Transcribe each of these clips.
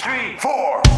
three, four.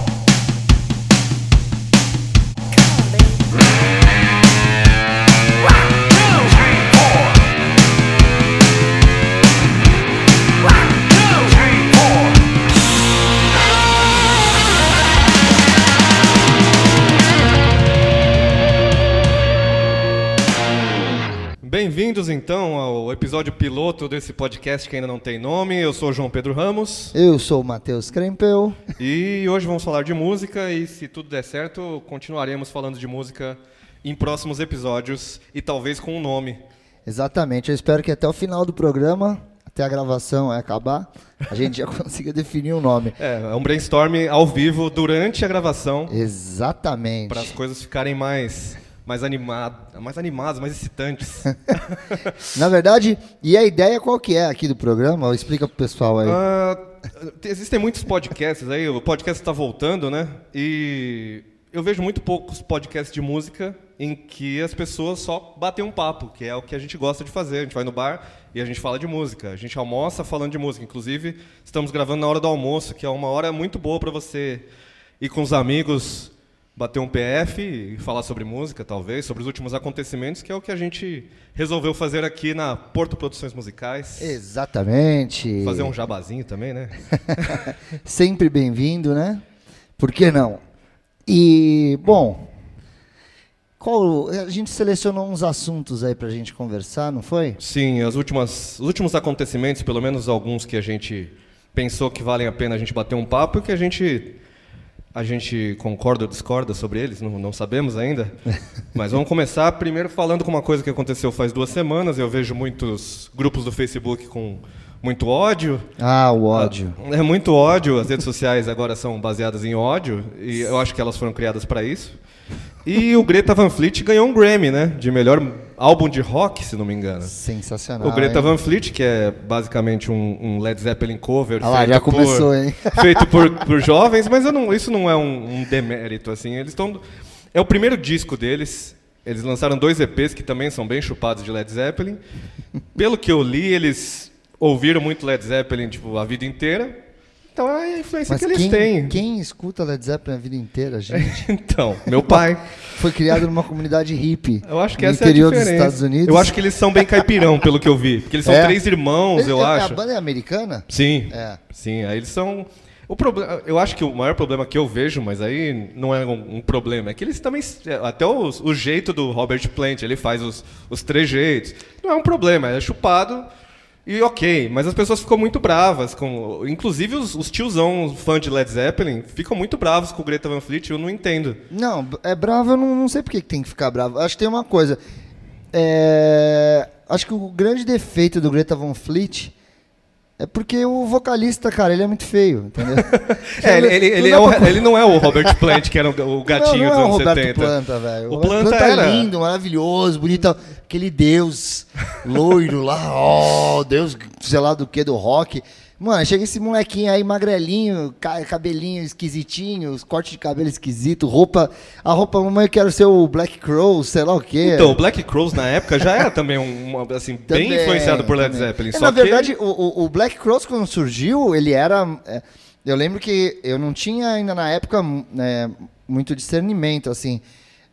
Bem-vindos então ao episódio piloto desse podcast que ainda não tem nome. Eu sou o João Pedro Ramos Eu sou o Matheus Krempel. e hoje vamos falar de música e se tudo der certo, continuaremos falando de música em próximos episódios e talvez com um nome. Exatamente, eu espero que até o final do programa, até a gravação acabar, a gente já consiga definir um nome. É, é um brainstorm ao vivo durante a gravação Exatamente. para as coisas ficarem mais mais animadas, mais animadas, mais excitantes. Na verdade, e a ideia qual que é aqui do programa? Explica pro pessoal aí. Ah, existem muitos podcasts aí, o podcast está voltando, né? E eu vejo muito poucos podcasts de música em que as pessoas só batem um papo, que é o que a gente gosta de fazer. A gente vai no bar e a gente fala de música. A gente almoça falando de música. Inclusive, estamos gravando na hora do almoço, que é uma hora muito boa para você ir com os amigos, bater um PF e falar sobre música, talvez, sobre os últimos acontecimentos, que é o que a gente resolveu fazer aqui na Porto Produções Musicais. Exatamente. Fazer um jabazinho também, né? Sempre bem-vindo, né? Por que não? E, bom, qual, a gente selecionou uns assuntos aí pra gente conversar, não foi? Sim, as últimas, os últimos acontecimentos, pelo menos alguns que a gente pensou que valem a pena a gente bater um papo e que a gente a gente concorda ou discorda sobre eles, não, não sabemos ainda. Mas vamos começar primeiro falando com uma coisa que aconteceu faz duas semanas. Eu vejo muitos grupos do Facebook com muito ódio. Ah, o ódio. É muito ódio. As redes sociais agora são baseadas em ódio e eu acho que elas foram criadas para isso. E o Greta Van Fleet ganhou um Grammy, né? De melhor álbum de rock, se não me engano. Sensacional. O Greta hein? Van Fleet, que é basicamente um, um Led Zeppelin cover Ah lá, feito, já começou, por, hein? feito por, por jovens, mas não- isso não é um, um demérito, assim. Eles estão... É o primeiro disco deles. Eles lançaram dois EPs que também são bem chupados de Led Zeppelin. Pelo que eu li, eles ouviram muito Led Zeppelin tipo, a vida inteira. Então é a influência Mas que eles quem, têm. quem escuta Led Zeppelin a vida inteira, gente? Então, meu pai. Foi criado numa comunidade hippie. Eu acho que no essa é a interior dos diferença. Estados Unidos. Eu acho que eles são bem caipirão, pelo que eu vi. Porque eles são É? três irmãos, Ele- eu a- acho. A banda é americana? Sim. É. Sim, aí eles são. O problema, eu acho que o maior problema que eu vejo, mas aí não é um, um problema, é que eles também. Até os- o jeito do Robert Plant, ele faz os, os trejeitos. Não é um problema, é chupado e ok, mas as pessoas ficam muito bravas. com Inclusive os, os tiozão fã de Led Zeppelin ficam muito bravos com o Greta Van Fleet, eu não entendo. Não, é bravo, eu não, não sei por que tem que ficar bravo. Acho que tem uma coisa. É, acho que o grande defeito do Greta Van Fleet é porque o vocalista, cara, ele é muito feio, entendeu? É, ele, ele, ele, Não é dá o- pra- ele não é o Robert Plant, que era o, o gatinho não, não dos é o anos Roberto 70. Planta, velho. O O Planta Planta, era- é lindo, maravilhoso, bonito. Aquele deus loiro lá, ó, deus sei lá do que, do rock. Mano, chega esse molequinho aí, magrelinho, ca- cabelinho esquisitinho, os cortes de cabelo esquisito, roupa. A roupa, mamãe, eu quero ser o Black Crow, sei lá o quê. Então, o Black Crowes na época já era também um, assim, bem Também, influenciado por Led. Zeppelin. É, na que- verdade, o, o- o Black Cross, quando surgiu, ele era. é, eu lembro que eu não tinha ainda na época né, muito discernimento, assim.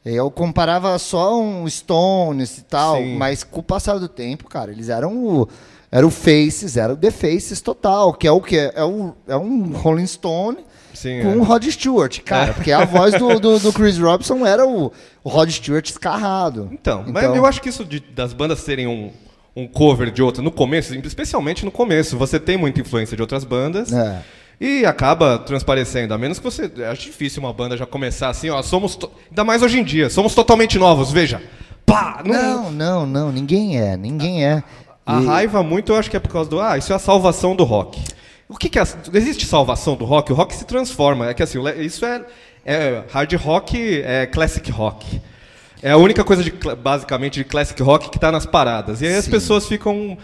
Eu comparava só um Stones e tal, Sim. mas com o passar do tempo, cara, eles eram o. Era o Faces, era o The Faces total, que é o que? É, o, é um Rolling Stone Sim, com é. o Rod Stewart, cara, porque a voz do, do, do Chris Robinson era o, o Rod Stewart escarrado. Então, mas eu acho que isso de- das bandas serem um, um cover de outra no começo, especialmente no começo, você tem muita influência de outras bandas. É. E acaba transparecendo, a menos que você. Acho difícil uma banda já começar assim, ó. Somos. to- Ainda mais hoje em dia, somos totalmente novos, veja. Pá! Não, não, não, ninguém é, ninguém é. A E- raiva muito eu acho que é por causa do. Ah, isso é a salvação do rock. O que, que é. Existe salvação do rock? O rock se transforma. É que assim, isso é, é hard rock, é classic rock. É a única coisa de, basicamente de classic rock que está nas paradas. E aí as Sim. pessoas ficam.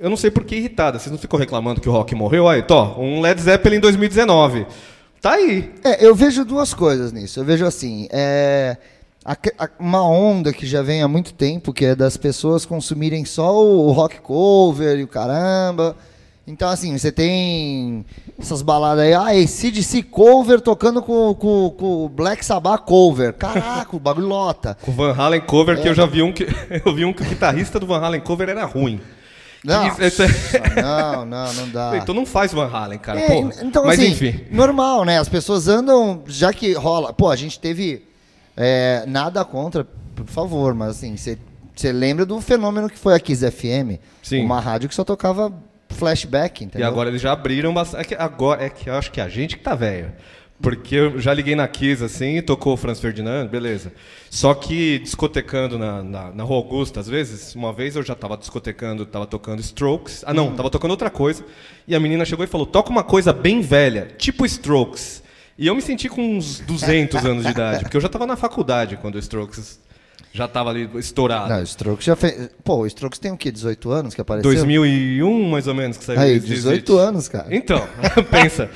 Eu não sei por que irritadas. Vocês não ficam reclamando que o rock morreu? Aí, tó, um Led Zeppelin em 2019. Tá aí. É, eu vejo duas coisas nisso. Eu vejo assim, é, a- a- uma onda que já vem há muito tempo, que é das pessoas consumirem só o rock cover e o caramba. Então, assim, você tem essas baladas aí, ah, CDC cover tocando com, com, com o Black Sabbath cover. Caraca, o bagulho lota. Com o Van Halen cover, É. que eu já vi um que. Eu vi um que o guitarrista do Van Halen cover era ruim. Não, Isso- é- não, não, não dá. Então não faz Van Halen, cara. É, porra. então, Mas assim, enfim. normal, né? As pessoas andam, já que rola. Pô, a gente teve é, nada contra, por favor, mas assim, você lembra do fenômeno que foi a Kiss FM? Sim. Uma rádio que só tocava flashback, E entendeu? agora eles já abriram bastante. É que agora é que eu acho que a gente que tá velho. Porque eu já liguei na Kiss assim, tocou o Franz Ferdinand, beleza. Só que discotecando na, na, na Rua Augusta, às vezes, uma vez eu já tava discotecando, tava tocando Strokes. Ah, não, tava tocando outra coisa. E a menina chegou e falou: toca uma coisa bem velha, tipo Strokes. E eu me senti com uns 200 anos de idade, porque eu já tava na faculdade quando o Strokes já tava ali estourado. Não, o Strokes já fez. Pô, o Strokes tem o quê? 18 anos que apareceu? 2001, mais ou menos, que saiu Aí, esse 18 Exit. anos, cara. Então, pensa.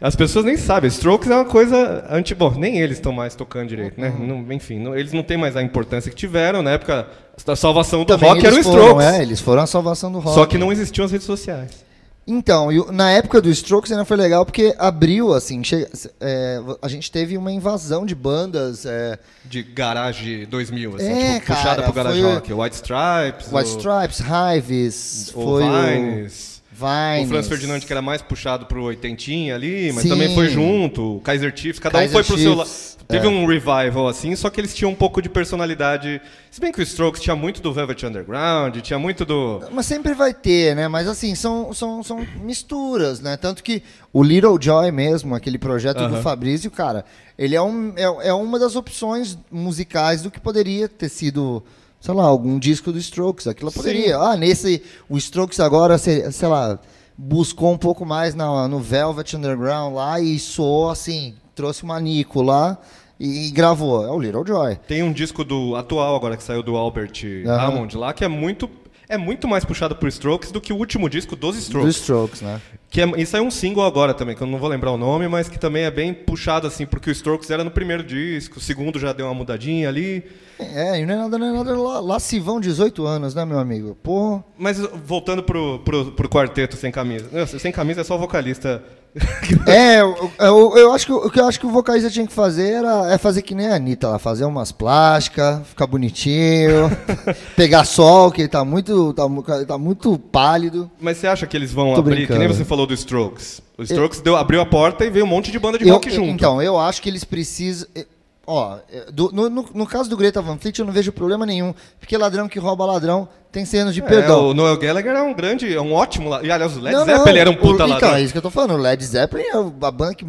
As pessoas nem sabem. Strokes é uma coisa anti. Bom, nem eles estão mais tocando direito, né? Uhum. Não- enfim, não- eles não têm mais a importância que tiveram. Na época, a salvação do Também rock era o eles foram, Strokes. É, eles foram a salvação do rock. Só que não existiam as redes sociais. Então, e o- na época do Strokes ainda foi legal porque abriu, assim, chega- é, a gente teve uma invasão de bandas. É, De garage 2000, assim, É, tipo, puxada cara, pro garage rock. White Stripes, White o, Stripes, Hives, foi Vines. o Vines. O Franz Ferdinand, que era mais puxado pro oitentinha ali, mas Sim. também foi junto. O Kaiser Chiefs, cada Kaiser um foi pro seu lado. Chiefs, Teve é. um revival assim, só que eles tinham um pouco de personalidade. Se bem que o Strokes tinha muito do Velvet Underground, tinha muito do. Mas sempre vai ter, né? Mas assim, são, são, são misturas, né? Tanto que o Little Joy mesmo, aquele projeto do Aham. Fabrício, cara, ele é, um, é, é uma das opções musicais do que poderia ter sido, sei lá, algum disco do Strokes. Aquilo Sim. poderia. Ah, nesse. O Strokes agora, sei, sei lá, buscou um pouco mais na, no Velvet Underground lá e soou assim, trouxe uma Nico lá e, gravou. É o Little Joy. Tem um disco do atual agora que saiu do Albert Aham. Hammond lá, que é muito. É muito mais puxado por Strokes do que o último disco dos Do Strokes. Strokes, né? Que é, isso é um single agora também, que eu não vou lembrar o nome, mas que também é bem puxado assim, porque o Strokes era no primeiro disco, o segundo já deu uma mudadinha ali. É, e não é nada, não é nada lá, lá se vão 18 anos, né, meu amigo? Pô, Mas voltando pro, pro, pro quarteto sem camisa. Não, sem camisa é só o vocalista. é, eu, eu, eu acho que, o que eu acho que o vocalista tinha que fazer era é fazer que nem a Anitta lá, fazer umas plásticas, ficar bonitinho, pegar sol, que ele tá muito, tá, tá muito pálido. Mas você acha que eles vão Tô abrir, que nem brincando. você falou do Strokes? O Strokes deu, abriu a porta e veio um monte de banda de Eu- rock eu- junto. Então, eu acho que eles precisam. eh, Ó, eh, do- no, no, no caso do Greta Van Fleet, eu não vejo problema nenhum, porque ladrão que rouba ladrão tem 100 anos de É, perdão. o Noel Gallagher é um grande, é um ótimo. E aliás, o Led Não, Zeppelin não, era um puta o, ladrão. Então, é isso que eu tô falando. O Led Zeppelin é a banda que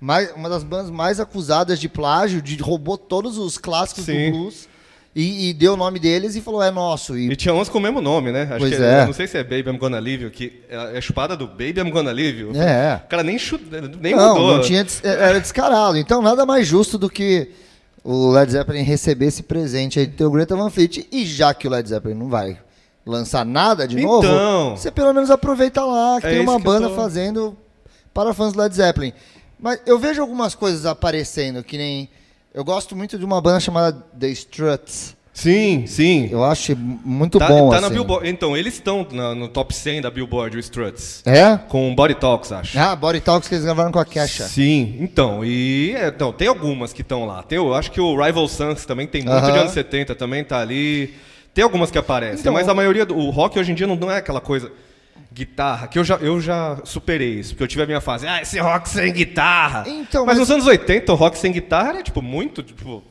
mais, uma das bandas mais acusadas de plágio, de roubou todos os clássicos Sim. do blues e, e deu o nome deles e falou, é nosso. E, E tinha uns com o mesmo nome, né? Acho Pois que é. não sei se é Baby I'm Gonna Leave You, que é é chupada do Baby I'm Gonna Leave You. É. O cara nem, chu- nem não, mudou. não tinha, des- era descarado. Então, nada mais justo do que o Led Zeppelin receber esse presente aí do teu Greta Van Fleet. E já que o Led Zeppelin não vai lançar nada de novo, Então. você pelo menos aproveita lá, que É tem uma que banda tô- fazendo para fãs do Led Zeppelin. Mas eu vejo algumas coisas aparecendo, que nem... Eu gosto muito de uma banda chamada The Struts. Sim, sim. Eu acho muito tá bom, tá na assim. Billboard. Então, eles estão na- no top 100 da Billboard, o Struts. É? Com Body Talks, acho. Ah, Body Talks que eles gravaram com a Kesha. Sim, então, e então, tem algumas que estão lá. Tem, eu acho que o Rival Sons também tem muito Aham. de anos 70, também tá ali. Tem algumas que aparecem, Então- mas a maioria do o rock hoje em dia não, não é aquela coisa guitarra, que eu já, eu já superei isso, porque eu tive a minha fase, ah, esse rock sem guitarra. Então, mas, mas- nos anos 80, o rock sem guitarra era tipo muito, tipo,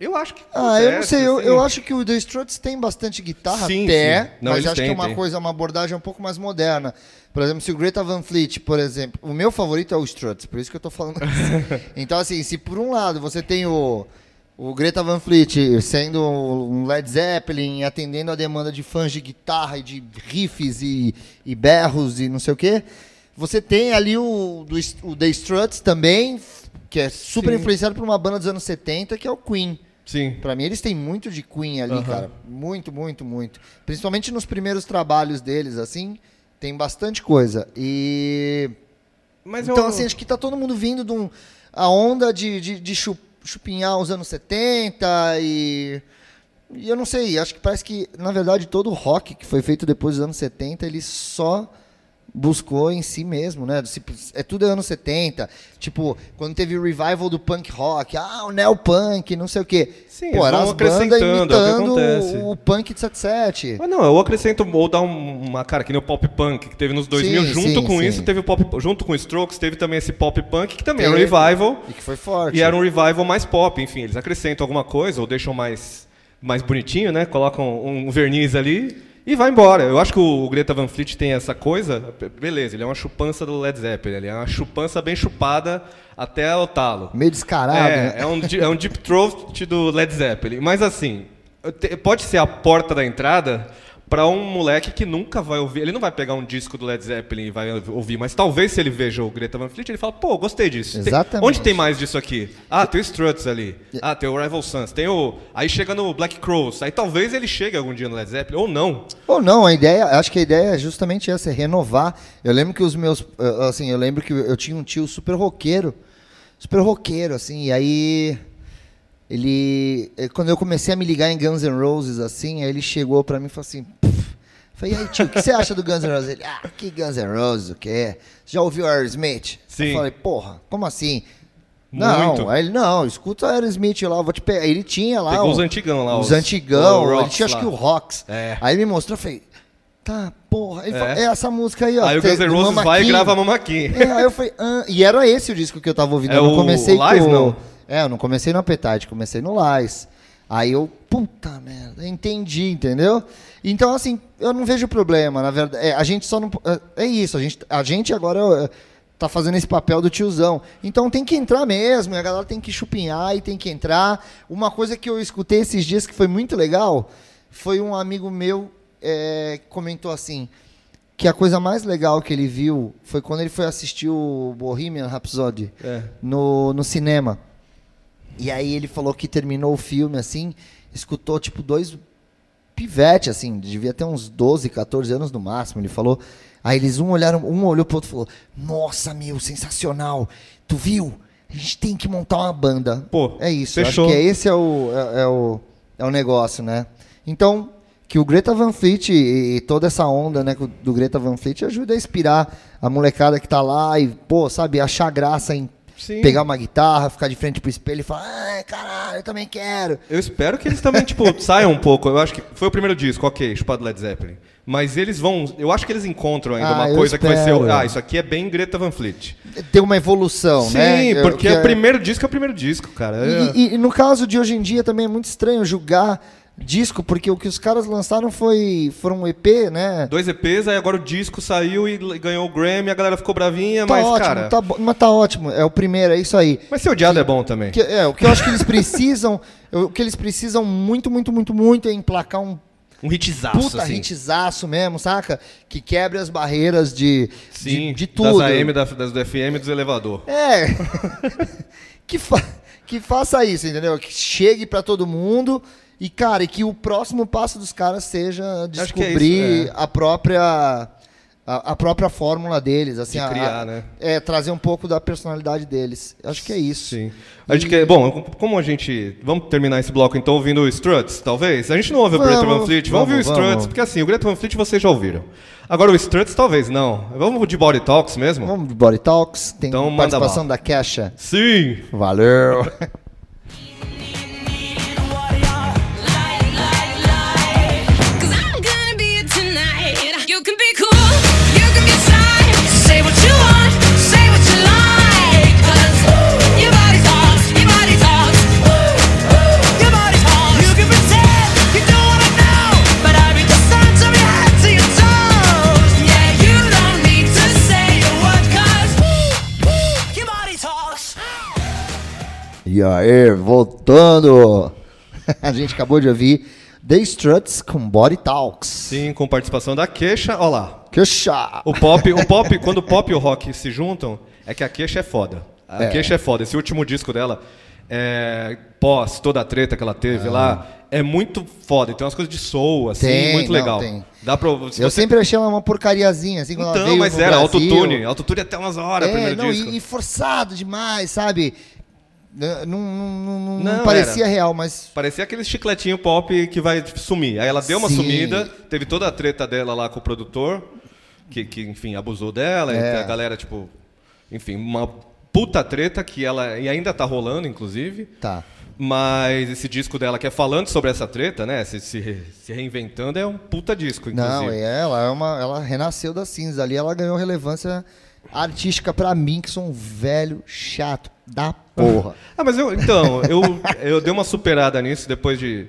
eu acho que Ah, eu não sei, eu, assim. eu acho que o The Struts tem bastante guitarra Sim, até, sim. Não, mas acho que é têm, uma têm. coisa, uma abordagem um pouco mais moderna. Por exemplo, se o Greta Van Fleet, por exemplo, o meu favorito é o Struts, por isso que eu tô falando isso. Então, assim, se por um lado você tem o, o Greta Van Fleet sendo um Led Zeppelin, atendendo a demanda de fãs de guitarra e de riffs e, e berros e não sei o quê, você tem ali o, do, o The Struts também, que é super Sim. influenciado por uma banda dos anos 70, que é o Queen. Sim. Pra mim, eles têm muito de Queen ali, cara. Muito, muito, muito. Principalmente nos primeiros trabalhos deles, assim, tem bastante coisa. E. Mas então, eu, assim, acho que tá todo mundo vindo de um, a onda de, de, de chu- chupinhar os anos 70 e. E eu não sei, acho que parece que, na verdade, todo o rock que foi feito depois dos anos 70, ele só buscou em si mesmo, né? É tudo anos 70. Tipo, quando teve o revival do punk rock, ah, o neopunk, não sei o quê. Sim, Pô, vão as bandas acrescentando, é o imitando o, punk de 77. Mas não, eu acrescento, ou um- uma cara que nem o pop punk, que teve nos 2000, Sim, junto sim, com sim. isso, teve o pop, junto com o Strokes, teve também esse pop punk, que também era um Teve. revival, E que foi forte. e era um revival mais pop, enfim, eles acrescentam alguma coisa, ou deixam mais, mais bonitinho, né, colocam um verniz ali, e vai embora. Eu acho que o Greta Van Fleet tem essa coisa, beleza, ele é uma chupança do Led Zeppelin, ele é uma chupança bem chupada até o talo. Meio descarado, É, né? é um, é um deep throat do Led Zeppelin. Mas assim, pode ser a porta da entrada para um moleque que nunca vai ouvir. Ele não vai pegar um disco do Led Zeppelin e vai ouvir, mas talvez se ele veja o Greta Van Fleet, ele fala, pô, gostei disso. Tem- Exatamente. onde tem mais disso aqui? Ah, tem o Struts ali. Ah, tem o Rival Sons. Tem o. Aí chega no Black Crows. Aí talvez ele chegue algum dia no Led Zeppelin, ou não. Ou não, a ideia, acho que a ideia é justamente essa, é renovar. Eu lembro que os meus, eh, assim, eu lembro que eu tinha um tio super roqueiro, super roqueiro, assim, e aí ele, eh, quando eu comecei a me ligar em Guns N' Roses, assim, aí ele chegou pra mim e falou assim, "Pff." falei, e aí tio, o que você acha do Guns N' Roses? Ele, ah, que Guns N' Roses, o quê? Já ouviu Aerosmith? Sim. Eu falei, porra, como assim? Muito. Não, aí ele, não, escuta Aerosmith lá, vou te pegar. Ele tinha lá. Pegou o- os antigão lá, Os os- antigão, o ele Rocks tinha acho lá. que o Rocks. É. Aí ele me mostrou, eu falei, tá, porra. Ele É. falou, é essa música aí, ó. Aí o Guns N' Roses vai e grava Mama King. É, aí eu falei, ah, e era esse o disco que eu tava ouvindo. É eu não o comecei Lies, com. não? É, eu não comecei no Appetite, comecei no Lies. Aí eu, puta merda, entendi, entendeu? Então, assim, eu não vejo problema, na verdade. É, a gente só não. É, é isso, a gente, a gente agora é, tá fazendo esse papel do tiozão. Então tem que entrar mesmo, a galera tem que chupinhar e tem que entrar. Uma coisa que eu escutei esses dias que foi muito legal foi um amigo meu é, que comentou assim que a coisa mais legal que ele viu foi quando ele foi assistir o Bohemian Rhapsody É. no, no cinema. E aí ele falou que terminou o filme assim, escutou tipo dois pivete assim, devia ter uns 12, 14 anos no máximo, ele falou. Aí eles um olharam, um olhou pro outro e falou: "Nossa, meu, sensacional. Tu viu? A gente tem que montar uma banda". Pô, é isso. fechou. Acho que é esse é o é, é o é o negócio, né? Então, que o Greta Van Fleet e, e toda essa onda, né, do Greta Van Fleet ajuda a inspirar a molecada que tá lá e, pô, sabe, achar graça em Sim. pegar uma guitarra, ficar de frente pro espelho e falar, ai, caralho, eu também quero. Eu espero que eles também, tipo, saiam um pouco. Eu acho que foi o primeiro disco, ok, chupado Led Zeppelin. Mas eles vão. Eu acho que eles encontram ainda Ah, uma coisa que vai ser. espero. Ah, isso aqui é bem Greta Van Fleet. Ter uma evolução, Sim, né? Eu- porque que o primeiro disco é o primeiro disco, cara. É- E, e- e no caso de hoje em dia também é muito estranho julgar disco, porque o que os caras lançaram foi foram um EP, né? Dois EPs, aí agora o disco saiu e ganhou o Grammy, a galera ficou bravinha, Tá mas, ótimo, cara. tá, mas tá ótimo. É o primeiro, é isso aí. Mas ser odiado é bom também. Que- é, o que eu acho que eles precisam, o que eles precisam muito, muito, muito, muito é emplacar um Um hitzaço, puta assim. hitzaço mesmo, saca? Que quebre as barreiras de, Sim, de, de tudo. Das AM, da- das do FM e dos elevador. É. que, fa que faça isso, entendeu? Que chegue pra todo mundo e, cara, e que o próximo passo dos caras seja é descobrir isso, a própria a, a própria fórmula deles, assim, De a- criar, a- né? É, trazer um pouco da personalidade deles. Acho que é isso. Sim. A gente quer, bom, como a gente. Vamos terminar esse bloco então ouvindo o Struts, talvez? A gente não ouve o Greta Vamos, Van Fleet, vamos, ouvir o vamos, Struts, vamos. porque assim, o Greta Van Fleet vocês já ouviram. Agora o Struts talvez não. Vamos de Body Talks mesmo? Vamos de Body Talks, tem Então, participação da Kesha. Sim! Valeu! E aí, voltando! A gente acabou de ouvir The Struts com Body Talks. Sim, com participação da Queixa. Olha lá. Kesha! O pop, o pop, quando o pop e o rock se juntam, é que a Queixa é foda. A É. Queixa é foda. Esse último disco dela, é, pós toda a treta que ela teve lá, é muito foda. Tem umas coisas de soul, assim, Tem, muito não, legal. tem. Dá pra, se Eu você- sempre achei uma porcariazinha, assim, quando Então, mas era autotune. Autotune até umas horas, É, primeiro não, disco. e, e forçado demais, sabe? Não, não, não, não- não parecia real, mas Parecia aquele chicletinho pop que vai sumir. Aí ela deu uma Sim. sumida, teve toda a treta dela lá com o produtor. que, que, enfim, abusou dela, É. e a galera, tipo, enfim, uma puta treta que ela, e ainda tá rolando, inclusive, Tá. mas esse disco dela que é falando sobre essa treta, né, se, se, se reinventando, é um puta disco, inclusive. Não, é ela, é uma, ela renasceu das cinzas ali, ela ganhou relevância artística pra mim, que sou um velho chato da porra. Ah, mas eu, então, eu, eu dei uma superada nisso depois de.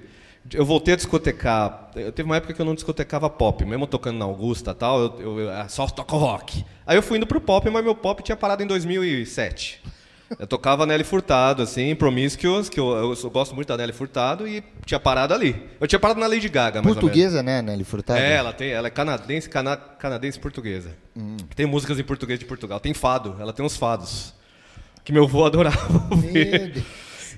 Eu voltei a discotecar. Eu, teve uma época que eu não discotecava pop, mesmo tocando na Augusta e tal, eu, eu, eu ah, só toco rock. Aí eu fui indo pro pop, mas meu pop tinha parado em 2007. Eu tocava Nelly Furtado, assim, Promiscuous, que eu, eu, só gosto muito da Nelly Furtado, e tinha parado ali. Eu tinha parado na Lady Gaga, mais menos. Portuguesa, né, Nelly Furtado? É, ela, tem, ela é canadense, cana, canadense portuguesa. Hum. Tem músicas em português de Portugal. Tem fado, ela tem uns fados. Que meu avô adorava ouvir.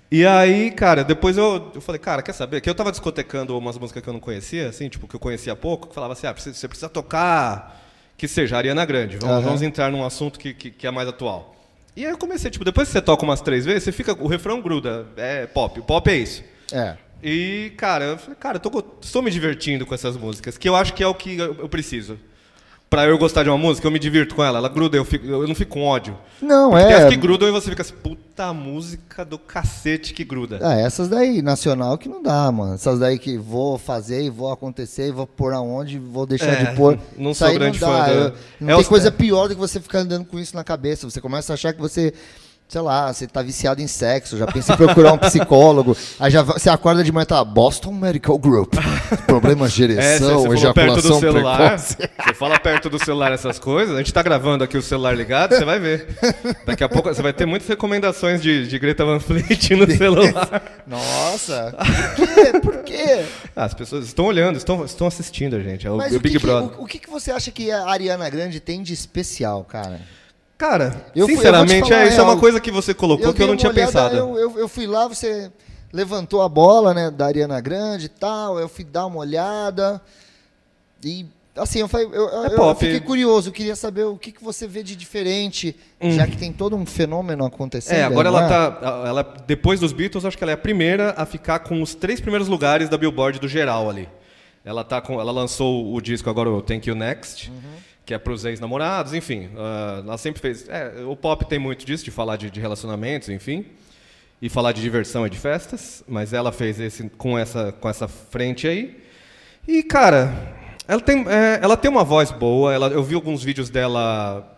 E aí, cara, depois eu, eu falei, cara, quer saber? Que eu tava discotecando umas músicas que eu não conhecia, assim, tipo, que eu conhecia pouco, que falava assim, ah, você precisa tocar que seja Ariana Grande. Vamos, Aham. vamos entrar num assunto que, que, que é mais atual. E aí eu comecei, tipo, depois que você toca umas três vezes, você fica, o refrão gruda, é pop, o pop é isso. É. E, cara, eu falei, cara, eu tô, estou me divertindo com essas músicas, que eu acho que é o que eu preciso. Pra eu gostar de uma música, eu me divirto com ela. Ela gruda, eu, fico, eu não fico com ódio. Não, Porque tem é. as que grudam e você fica assim, puta música do cacete que gruda. Ah, essas daí, nacional, que não dá, mano. Essas daí que vou fazer e vou acontecer e vou pôr aonde, vou deixar É, de pôr. não sou grande não fã da- Eu- não É tem os- coisa pior do que você ficar andando com isso na cabeça. Você começa a achar que você, sei lá, você tá viciado em sexo, já pensa em procurar um psicólogo. Aí já você acorda de manhã e tá Boston Medical Group. Problemas de É, ereção, do ejaculação celular. precoce. Você fala perto do celular essas coisas. A gente tá gravando aqui o celular ligado, você vai ver. Daqui a pouco você vai ter muitas recomendações de, de Greta Van Fleet no celular. Nossa, por quê? Por quê? Ah, as pessoas estão olhando, estão, estão assistindo a gente. É o, Mas o o, Big que que, Brother. o, o que que você acha que a Ariana Grande tem de especial, cara? Cara, Eu fui- eu sinceramente, falar é, isso é uma coisa que você colocou que eu não tinha olhada, pensado. Eu, eu, eu fui lá, você levantou a bola, né, da Ariana Grande e tal. Eu fui dar uma olhada. E, assim, eu, falei, eu, eu- É eu fiquei curioso. Eu queria saber o que, que você vê de diferente, já que tem todo um fenômeno acontecendo. Hum. É, agora não ela é? tá. Ela, depois dos Beatles, acho que ela é a primeira a ficar com os três primeiros lugares da Billboard do geral ali. Ela, tá com, ela lançou o disco agora, o Thank You Next, que é pros ex-namorados, enfim. ah, ela sempre fez. é, o pop tem muito disso, de falar de, de relacionamentos, enfim. E falar de diversão e de festas. Mas ela fez esse com essa, com essa frente aí. E, cara, ela tem, é, ela tem uma voz boa. Ela, eu vi alguns vídeos dela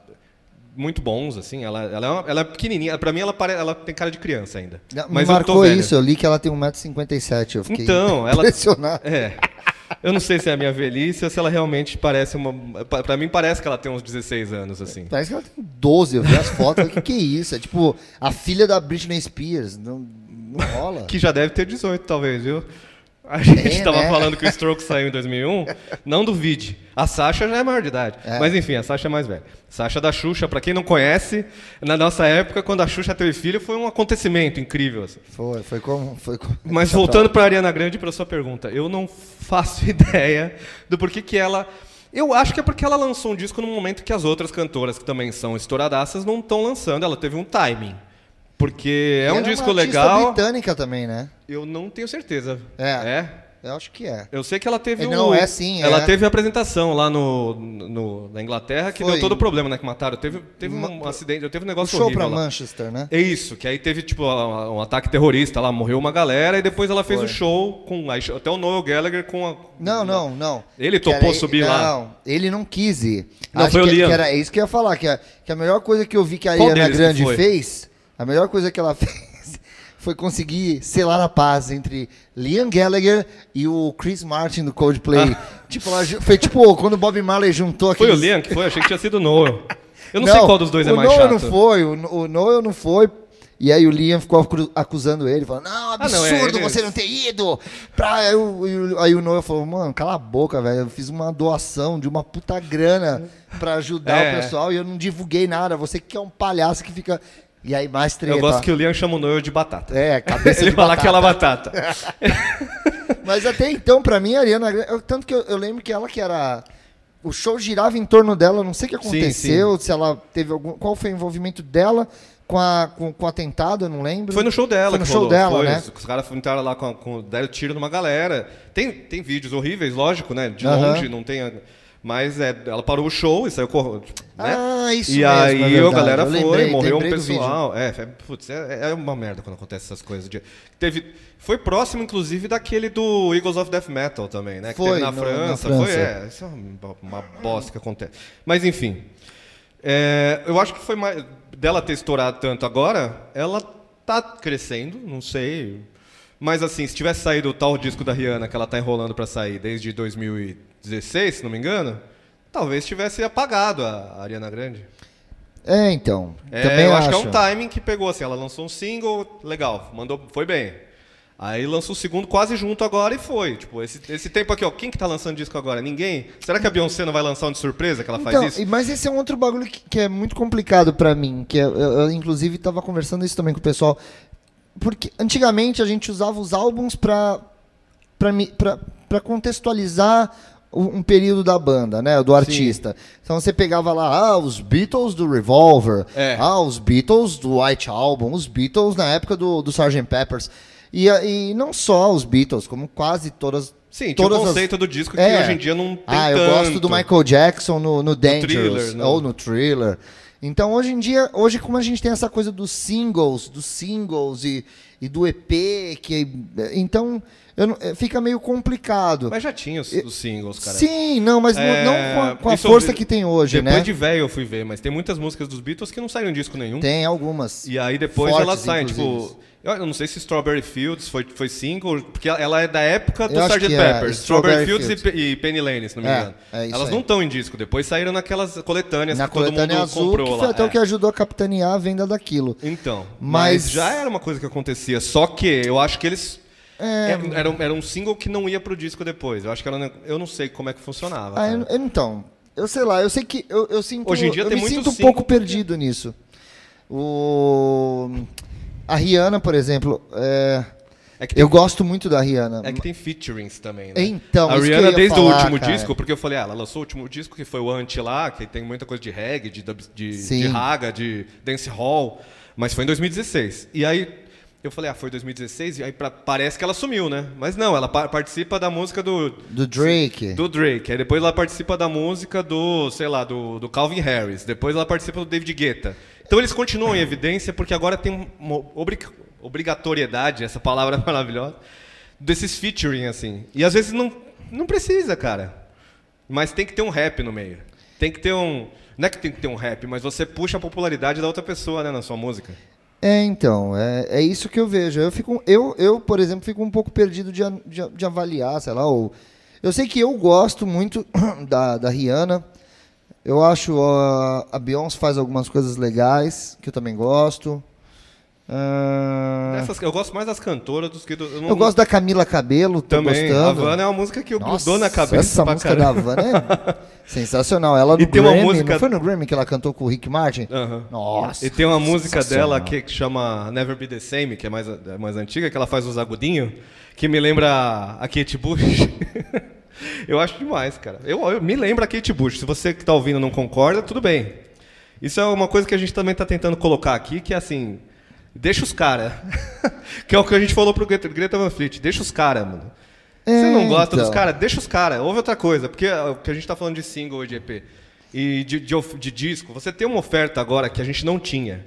muito bons, assim. Ela, ela, é, uma- ela é pequenininha. Pra mim, ela, pare, ela tem cara de criança ainda. Mas eu marcou velho. isso, eu li que ela tem 1,57m. Eu fiquei Então, ela- impressionado. É. Eu não sei se é a minha velhice ou se ela realmente parece uma... Pra mim, parece que ela tem uns 16 anos, assim. Parece que ela tem 12, eu vi as fotos. O que, que é isso? É tipo a filha da Britney Spears. Não, não rola. Que já deve ter 18, talvez, viu? A gente É, tava né? falando que o Stroke saiu em 2001. Não duvide. A Sasha já é maior de idade. É. Mas enfim, a Sasha é mais velha. Sasha da Xuxa, pra quem não conhece, na nossa época, quando a Xuxa teve filho, foi um acontecimento incrível. assim. Foi, foi como. Foi como Mas voltando pra Ariana Grande, pra sua pergunta, eu não faço ideia do porquê que ela. Eu acho que é porque ela lançou um disco num momento que as outras cantoras, que também são estouradaças, não estão lançando. Ela teve um timing. Porque é um Ela disco legal. britânica também, né? Eu não tenho certeza. É. É? Eu acho que é. Eu sei que ela teve É, um. não, é sim, Ela é. teve a apresentação lá no, no- na Inglaterra que Foi. deu todo o problema, né? Que mataram. Teve, teve um acidente, teve um O negócio show horrível pra lá. Manchester, né? É isso, que aí teve tipo um ataque terrorista lá, morreu uma galera e depois ela fez o show com até o Noel Gallagher com a Não, não, não. Ele topou era- subir lá. Não, ele não quis ir. Não, Acho foi o que, Liam. que era é isso que eu ia falar, que a, que a melhor coisa que eu vi que a Qual Ariana Grande fez, a melhor coisa que ela fez foi conseguir selar a paz entre Liam Gallagher e o Chris Martin do Coldplay. tipo, ela foi tipo quando o Bob Marley juntou Ah. Foi aqueles... o Liam que foi? Achei que tinha sido o Noel. Eu não, sei qual dos dois é o mais Noel chato. não foi, o, o Noel não foi. E aí o Liam ficou acusando ele, falando, não, Ah, não, absurdo é, ele- você não ter ido. Pra... Aí, o, aí o Noel falou, mano, cala a boca, velho. Eu fiz uma doação de uma puta grana pra ajudar É. o pessoal e eu não divulguei nada. Você que é um palhaço que fica... E aí mais treta. Eu gosto que o Liam chama o Noel de batata. É, cabeça Ele de fala batata. aquela batata. Mas até então, pra mim, a Ariana Grande. Tanto que eu, eu lembro que ela que era. O show girava em torno dela, não sei o que Sim, aconteceu, se ela teve algum. Qual foi o envolvimento dela com, a, com, com o atentado, eu não lembro. Foi no show dela Foi no show rolou. dela, Foi, né? Os, caras entraram lá com, com deram tiro numa galera. Tem, tem vídeos horríveis, lógico, né? De Aham. longe, não tem. A- Mas é, ela parou o show e saiu correndo. Né? Ah, isso E mesmo, é aí a verdade. galera Eu foi, lembrei- morreu um pessoal. É, é, putz, é, é uma merda quando acontece essas coisas. De, teve, foi próximo, inclusive, daquele do Eagles of Death Metal também, né? Que Foi, teve na no- na França. França. Foi, é, isso é uma, uma bosta que acontece. Mas enfim. É, eu acho que foi mais. Dela ter estourado tanto agora, ela tá crescendo, não sei. Mas assim, se tivesse saído o tal disco da Rihanna que ela tá enrolando pra sair desde 2016, se não me engano, talvez tivesse apagado a Ariana Grande. É, então. É, também eu acho. acho que é um timing que pegou assim. Ela lançou um single, legal, mandou, foi bem. Aí lançou o segundo quase junto agora e foi. Tipo, esse, esse tempo aqui, ó. Quem que tá lançando disco agora? Ninguém? Será que a Beyoncé não vai lançar um de surpresa que ela Então, faz isso? mas esse é um outro bagulho que, que é muito complicado pra mim, que é- eu, eu, inclusive tava conversando isso também com o pessoal, porque antigamente a gente usava os álbuns pra pra mi- pra- pra contextualizar um período da banda, né, do artista. Então você pegava lá, ah, os Beatles do Revolver, É. ah, os Beatles do White Album, os Beatles na época do, do Sgt. Peppers. E, a- e não só os Beatles, como quase todas Sim, tinha o todas as- conceito do disco que É. hoje em dia não tem ah, eu tanto. gosto do Michael Jackson no, no Dangerous não. ou no Thriller. Então hoje em dia, hoje como a gente tem essa coisa dos singles, dos singles e, e do EP, que então não- é, fica meio complicado. Mas já tinha os, os singles, cara. Sim, não, mas não- É, não com a, com a eu força que tem hoje, Depois né? de velho eu fui ver, mas tem muitas músicas dos Beatles que não saíram disco nenhum. Tem algumas. E aí depois Fortes, elas saem, inclusive. tipo. Eu não sei se Strawberry Fields foi, foi single, porque ela é da época do Sgt. que é, Peppers. Strawberry Fields, Fields. E, e Penny Lane, se não me É, engano. é isso elas aí. não estão em disco, depois saíram naquelas coletâneas Na que todo coletânea mundo azul, comprou que foi lá. até o é. que ajudou a capitanear a venda daquilo. Então, mas... Mas- já era uma coisa que acontecia, só que eu acho que eles... É. Era, era um, single que não ia pro disco depois. Eu acho que era, um- eu não sei como é que funcionava. Ah, eu- então, eu sei lá, eu sei que eu, eu sinto. Hoje em dia eu tem me sinto um pouco perdido nisso. O a Rihanna, por exemplo, é, É tem, eu gosto muito da Rihanna. é que tem featurings também, né? Então, a Rihanna desde o falar, último cara. disco, porque eu falei, ah, ela lançou o último disco que foi o Anti lá, que tem muita coisa de reggae, de, de, Sim. de raga, de dance hall, mas foi em 2016. E aí eu falei, ah, foi 2016, e aí pra- parece que ela sumiu, né? Mas não, ela pa- participa da música do, Do Drake. do Drake. Aí depois ela participa da música do, sei lá, do, do Calvin Harris. Depois ela participa do David Guetta. Então eles continuam em evidência porque agora tem uma obri- obrigatoriedade, essa palavra maravilhosa, desses featuring, assim. E às vezes não, não precisa, cara. Mas tem que ter um rap no meio. Tem que ter um. Não é que tem que ter um rap, mas você puxa a popularidade da outra pessoa, né, na sua música. É, então, é, é isso que eu vejo. Eu, fico, eu, eu, por exemplo, fico um pouco perdido de, de, de avaliar, sei lá. Ou, eu sei que eu gosto muito da, da Rihanna. Eu acho a, a Beyoncé faz algumas coisas legais, que eu também gosto. Ah, Essas- eu gosto mais das cantoras dos que do. não- eu gosto da Camila Cabelo, também. gostando. Havana é uma música que eu Nossa, grudou na cabeça. Essa música caramba. da Havana é sensacional. Ela no E tem uma Grammy, música- não foi no Grammy que ela cantou com o Rick Martin? Aham. Nossa. E tem uma música dela que, que chama Never Be the Same, que é mais, é mais antiga, que ela faz uns agudinhos, que me lembra a Kate Bush. eu acho demais, cara. Eu, eu- me lembra a Kate Bush. Se você que tá ouvindo não concorda, tudo bem. Isso é uma coisa que a gente também tá tentando colocar aqui, que é assim, deixa os caras. que é o que a gente falou pro Greta, Greta Van Fleet, deixa os caras, mano. Você É, não gosta dos então. caras? Deixa os caras. Ouve outra coisa. Porque é o que a gente tá falando de single e de EP e de, de, de disco, você tem uma oferta agora que a gente não tinha.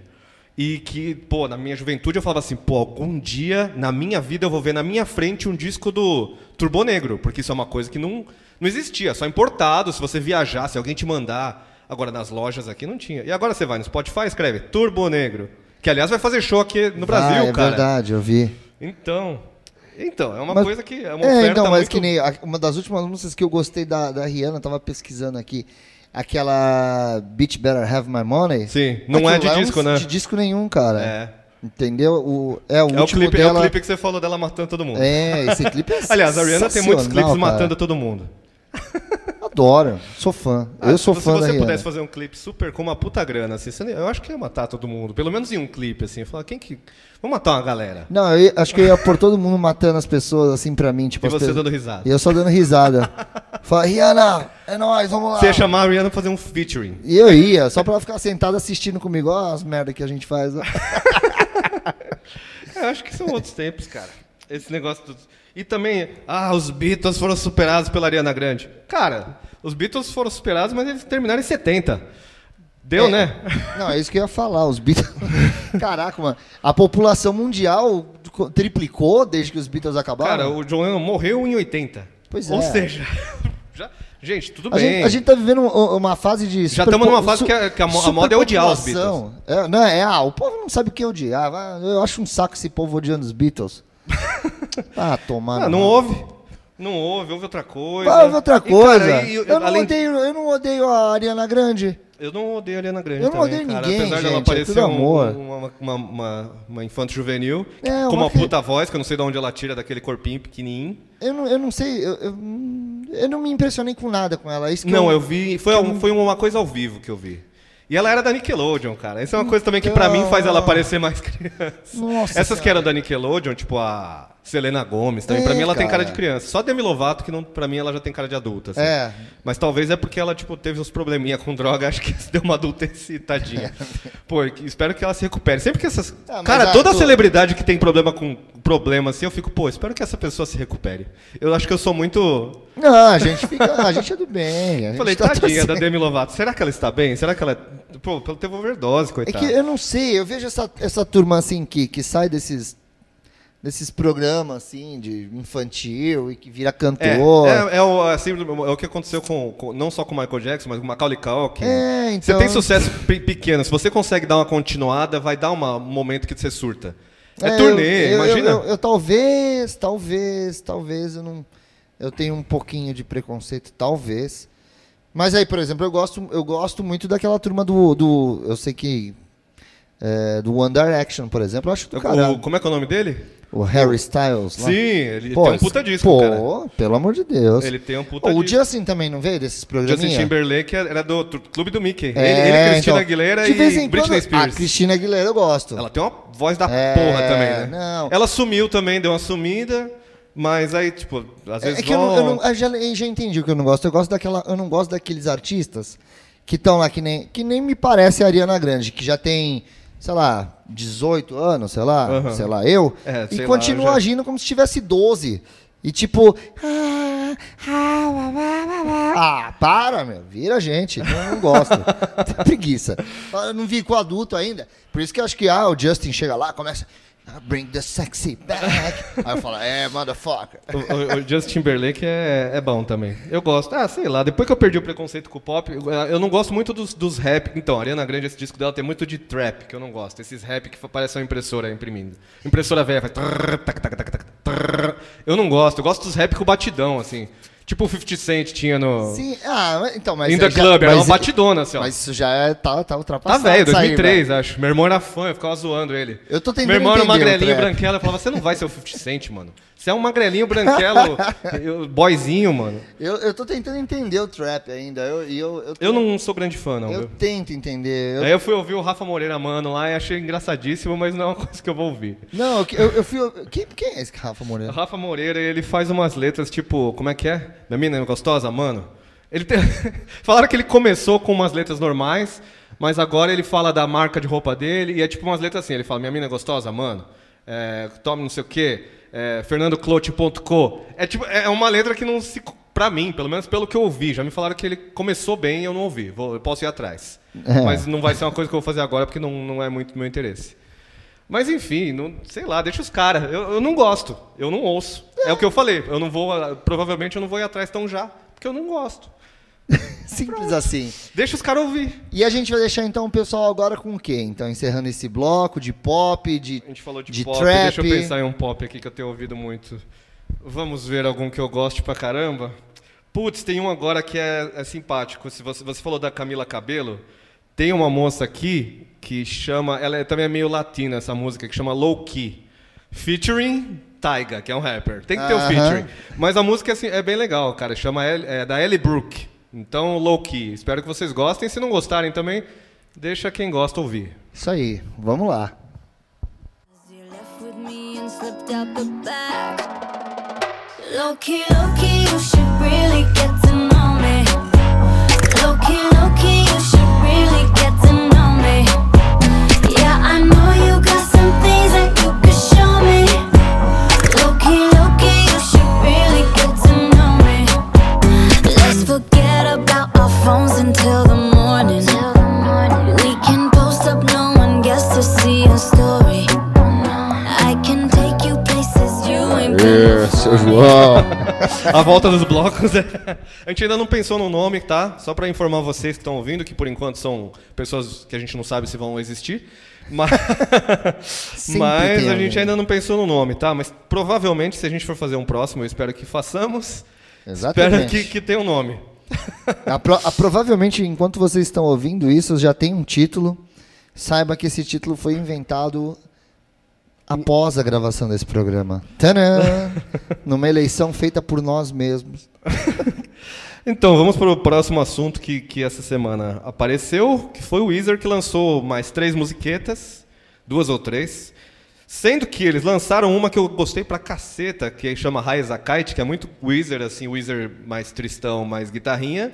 E que, pô, na minha juventude eu falava assim, pô, algum dia na minha vida eu vou ver na minha frente um disco do Turbo Negro. Porque isso é uma coisa que não, não existia, só importado. Se você viajar, se alguém te mandar. Agora nas lojas aqui não tinha. E agora você vai no Spotify e escreve Turbo Negro. Que aliás vai fazer show aqui no Brasil, é cara. verdade, eu vi. Então. Então, é uma Mas- coisa que. É uma É, então, mas muito... que nem uma das últimas músicas que eu gostei da, da Rihanna, tava pesquisando aqui, aquela Bitch Better Have My Money. Sim, não é de disco, um- né? De disco nenhum, cara. É. Entendeu? O, é o É o, clipe, é dela. o clipe que você falou dela matando todo mundo. É, esse clipe é Aliás, a Rihanna tem muitos clipes cara. matando todo mundo. Adoro, sou fã. Ah, eu sou se fã da você Rihanna. pudesse fazer um clipe super com uma puta grana, assim, você- eu acho que ia matar todo mundo. Pelo menos em um clipe, assim. Falar, quem que. Vamos matar uma galera. Não, eu acho que eu ia pôr todo mundo matando as pessoas assim pra mim, tipo E você dando risada. E eu só dando risada. Fala, Rihanna, é nóis, vamos lá. Você ia chamar a Rihanna pra fazer um featuring. E eu ia, só pra ela ficar sentada assistindo comigo, ó as merda que a gente faz. Eu acho que são outros tempos, cara. Esse negócio do... E também, ah, os Beatles foram superados pela Ariana Grande. Cara, os Beatles foram superados, mas eles terminaram em 70. Deu, É. né? Não, é isso que eu ia falar. Os Beatles. Caraca, mano. A população mundial triplicou desde que os Beatles acabaram. Cara, o John Lennon morreu em 80. Pois Ou é. seja, já- gente, tudo a, bem. gente, a gente tá vivendo um- uma fase de. Já tamo numa fase que a- que a mo- a moda é odiar os superpopulação. É, não, é, ah, o povo não sabe quem odiar. vai, Eu acho um saco esse povo odiando os Beatles. ah, tomar. Ah, não rabo. houve. Não houve, houve outra coisa. Vai houve outra E, coisa. cara, e- eu, não além- odeio, eu não odeio a Ariana Grande. Eu não odeio a Ariana Grande Eu não também, odeio cara. ninguém, Apesar dela gente, é parecer tudo um- uma, uma, uma, uma infante juvenil, É, com uma puta voz, que eu não sei de onde ela tira daquele corpinho pequenininho. Eu não, eu não sei, eu, eu, eu não me impressionei com nada com ela. é Isso que Não, eu vi. Foi, um- foi uma coisa ao vivo que eu vi. E ela era da Nickelodeon, cara. Essa é uma coisa também que pra mim faz ela parecer mais criança. Nossa Essas que Senhora. eram da Nickelodeon, tipo a Selena Gomes, também É, pra mim ela tem cara. cara de criança. Só Demi Lovato que não, pra mim ela já tem cara de adulta. assim. É. Mas talvez é porque ela tipo teve uns probleminha com droga, acho que deu uma adultece, tadinha. Pô, espero que ela se recupere. Sempre que essas Ah, Cara, toda celebridade que tem problema com problema assim, eu fico, pô, espero que essa pessoa se recupere. Eu acho que eu sou muito Não, a gente fica, a gente é do bem. A Falei, tá tadinha da. Demi Lovato. Será que ela está bem? Será que ela. é- Pô, pelo teve overdose, É coitada. que eu não sei, eu vejo essa, essa turma assim que, que sai desses desses programas assim de infantil e que vira É, cantor. é, é o, assim, é o que aconteceu com, com- não só com o Michael Jackson, mas com o Macaulay Culkin. É, Você então- tem sucesso pe- pequeno, se você consegue dar uma continuada, vai dar uma- um momento que você surta. É, É, turnê, eu- eu- imagina. Eu, eu- talvez, talvez, talvez eu não. Eu tenho um pouquinho de preconceito, talvez. Mas aí, por exemplo, eu gosto, eu gosto muito daquela turma do. do eu sei que. é, do One Direction, por exemplo, eu acho do O- caralho. como é que é o nome dele? O Harry Styles. lá. Sim, ele Pô, tem um puta disco, pô, cara. pelo amor de Deus. Ele tem um puta Ô, o. Justin também não veio desses programinhas? Justin Timberlake era do Clube do Mickey. É, ele, ele, Cristina então, Aguilera de vez e Britney quando- Spears. A Cristina Aguilera eu gosto. Ela tem uma voz da É, porra também, né? não. Ela sumiu também, deu uma sumida, mas aí, tipo, às É, vezes é que eu, não, eu, não- eu já, eu já entendi o que eu não gosto. Eu gosto daquela, eu não gosto daqueles artistas que estão lá que nem que nem me parece a Ariana Grande, que já tem, sei lá, 18 anos, sei lá, Aham. sei lá, eu, É, e continua já- agindo como se tivesse 12. E tipo, ah, ah, ah, ah, para, meu, vira gente, não, não gosto. Preguiça. Eu não vi com adulto ainda. Por isso que eu acho que ah, o Justin chega lá, começa "Ah, Bring the sexy back. Aí eu falo, é, motherfucker. O, o- o Justin Timberlake é, é bom também. Eu gosto. Ah, sei lá, depois que eu perdi o preconceito com o pop, eu, eu não gosto muito dos, dos rap. Então, a Ariana Grande, esse disco dela tem muito de trap, que eu não gosto. Esses rap que parece uma impressora imprimindo. Impressora velha, faz... Eu não gosto. Eu gosto dos rap com batidão, assim. Tipo o 50 Cent tinha no... Sim, ah, então, mas. In the já- Club, era uma batidona, assim, ó. Mas isso já é, tá, tá Tá ultrapassado. velho, isso aí, 2003, acho. Meu irmão era fã, eu ficava zoando ele. Eu tô tentando Meu irmão era um o magrelinho, branquelo. Eu falava, você não vai ser o 50 Cent, mano. Você é um magrelinho, branquelo, eu- boyzinho, mano. Eu, eu tô tentando entender o trap ainda. Eu, eu, eu, tô- Eu não sou grande fã, não. Eu viu? tento entender. Eu- Aí eu fui ouvir o Rafa Moreira Mano lá e achei engraçadíssimo, mas não é uma coisa que eu vou ouvir. Não, eu, eu, eu fui. Quem, quem é esse Rafa O Moreira? Rafa Moreira, ele faz umas letras tipo, como é que é? Minha mina é gostosa, mano? Ele tem... Falaram que ele começou com umas letras normais, mas agora ele fala da marca de roupa dele e é tipo umas letras assim, ele fala, minha mina é gostosa, mano? É, tome não sei o quê, é, fernandoclote.co. É tipo, é uma letra que não se... Pra mim, pelo menos pelo que eu ouvi, já me falaram que ele começou bem e eu não ouvi, vou, eu posso ir atrás. É. Mas não vai ser uma coisa que eu vou fazer agora porque não, não é muito do meu interesse. Mas enfim, não, sei lá, deixa os caras. Eu, eu não gosto, eu não ouço. É o que eu falei. Eu não vou, provavelmente eu não vou ir atrás tão já, porque eu não gosto. Simples assim. Deixa os caras ouvir. E a gente vai deixar então o pessoal agora com o quê? Então, encerrando esse bloco de pop, de. A gente falou de, De pop, trap. deixa eu pensar em um pop aqui que eu tenho ouvido muito. Vamos ver algum que eu goste pra caramba. Putz, tem um agora que é, é simpático. Se você, você falou da Camila Cabelo, tem uma moça aqui que chama, ela é, também é meio latina essa música, que chama Low Key. Featuring Taiga, que é um rapper. Tem que ter o Aham. featuring. Mas a música assim, é bem legal, cara. Chama El- é da Ellie Brooke. Então, Low Key. Espero que vocês gostem. Se não gostarem também, deixa quem gosta ouvir. Isso aí, vamos lá. Low key, low key, you should really get seu João. A volta dos blocos. é- A gente ainda não pensou no nome, tá? Só pra informar vocês que estão ouvindo, que por enquanto são pessoas que a gente não sabe se vão existir. Mas, mas a gente ainda não pensou no nome, tá? Mas provavelmente, se a gente for fazer um próximo, eu espero que façamos. Espero Exatamente. que, que tenha um nome. A pro- a- provavelmente, enquanto vocês estão ouvindo isso, já tem um título. Saiba que esse título foi inventado após a gravação desse programa. Tadã! Numa eleição feita por nós mesmos. Então, vamos para o próximo assunto que, que essa semana apareceu, que foi o Weezer que lançou mais três musiquetas, duas ou três, sendo que eles lançaram uma que eu gostei pra caceta, que chama a Kite, que é muito Weezer, assim, Weezer mais tristão, mais guitarrinha,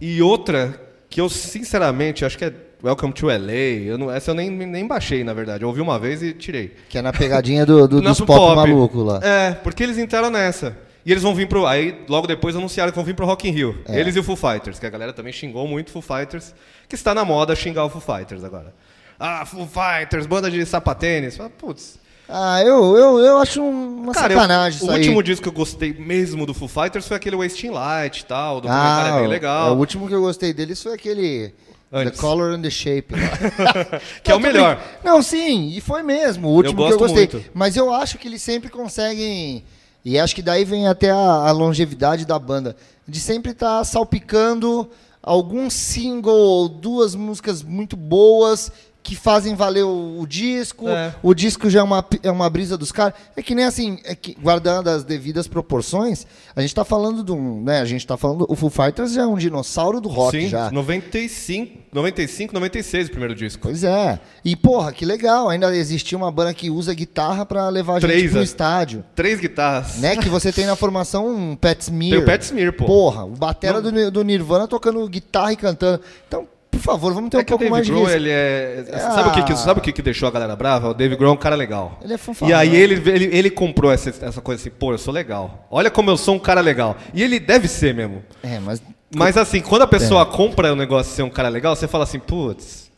e outra que eu, sinceramente, acho que é Welcome to LA, eu não- essa eu nem, nem baixei, na verdade, eu ouvi uma vez e tirei. Que é na pegadinha do, do- dos pro pop, maluco lá. É, porque eles entraram nessa. E eles vão vir pro. Aí, logo depois, anunciaram que vão vir pro Rock in Rio. É. Eles e o Foo Fighters, que a galera também xingou muito o Foo Fighters, que está na moda xingar o Foo Fighters agora. Ah, Foo Fighters, banda de sapatênis. Putz. Ah, eu, eu, eu acho um- uma Cara, eu- sacanagem o isso aí. último disco que eu gostei mesmo do Foo Fighters foi aquele Wasting Light e tal. Do ah, é bem legal. o último que eu gostei deles foi aquele Antes. The Color and the Shape. lá. Que é o Não, melhor. brincando. Não, sim, e foi mesmo, o último que eu gostei. muito. Mas eu acho que eles sempre conseguem, e acho que daí vem até a, a longevidade da banda, de sempre estar salpicando algum single ou duas músicas muito boas que fazem valer o, o disco. É. O disco já é uma, é uma brisa dos caras. É que nem assim, é que, guardando as devidas proporções, a gente tá falando de um. Né, a gente tá falando. O Foo Fighters já é um dinossauro do rock Sim, já. 95, 95, 96 o primeiro disco. Pois é. E, porra, que legal. Ainda existia uma banda que usa guitarra pra levar a gente Três, pro é. estádio. Três guitarras. Né? Que você tem na formação um Pat Smear. Tem o Pat Smear, pô. Porra, o batera Não- do, do Nirvana tocando guitarra e cantando. Então, por favor, vamos ter um é que o pouco mais Dave de Grohl, respeito. ele é... Ah. Sabe, o que, que, sabe o que, que deixou a galera brava? O Dave Grohl é um cara legal. Ele é fanfarrão. E aí ele, ele, ele comprou essa, essa coisa assim, pô, eu sou legal. Olha como eu sou um cara legal. E ele deve ser mesmo. É, mas... Mas assim, quando a É. pessoa compra o negócio de ser um cara legal, você fala assim, putz,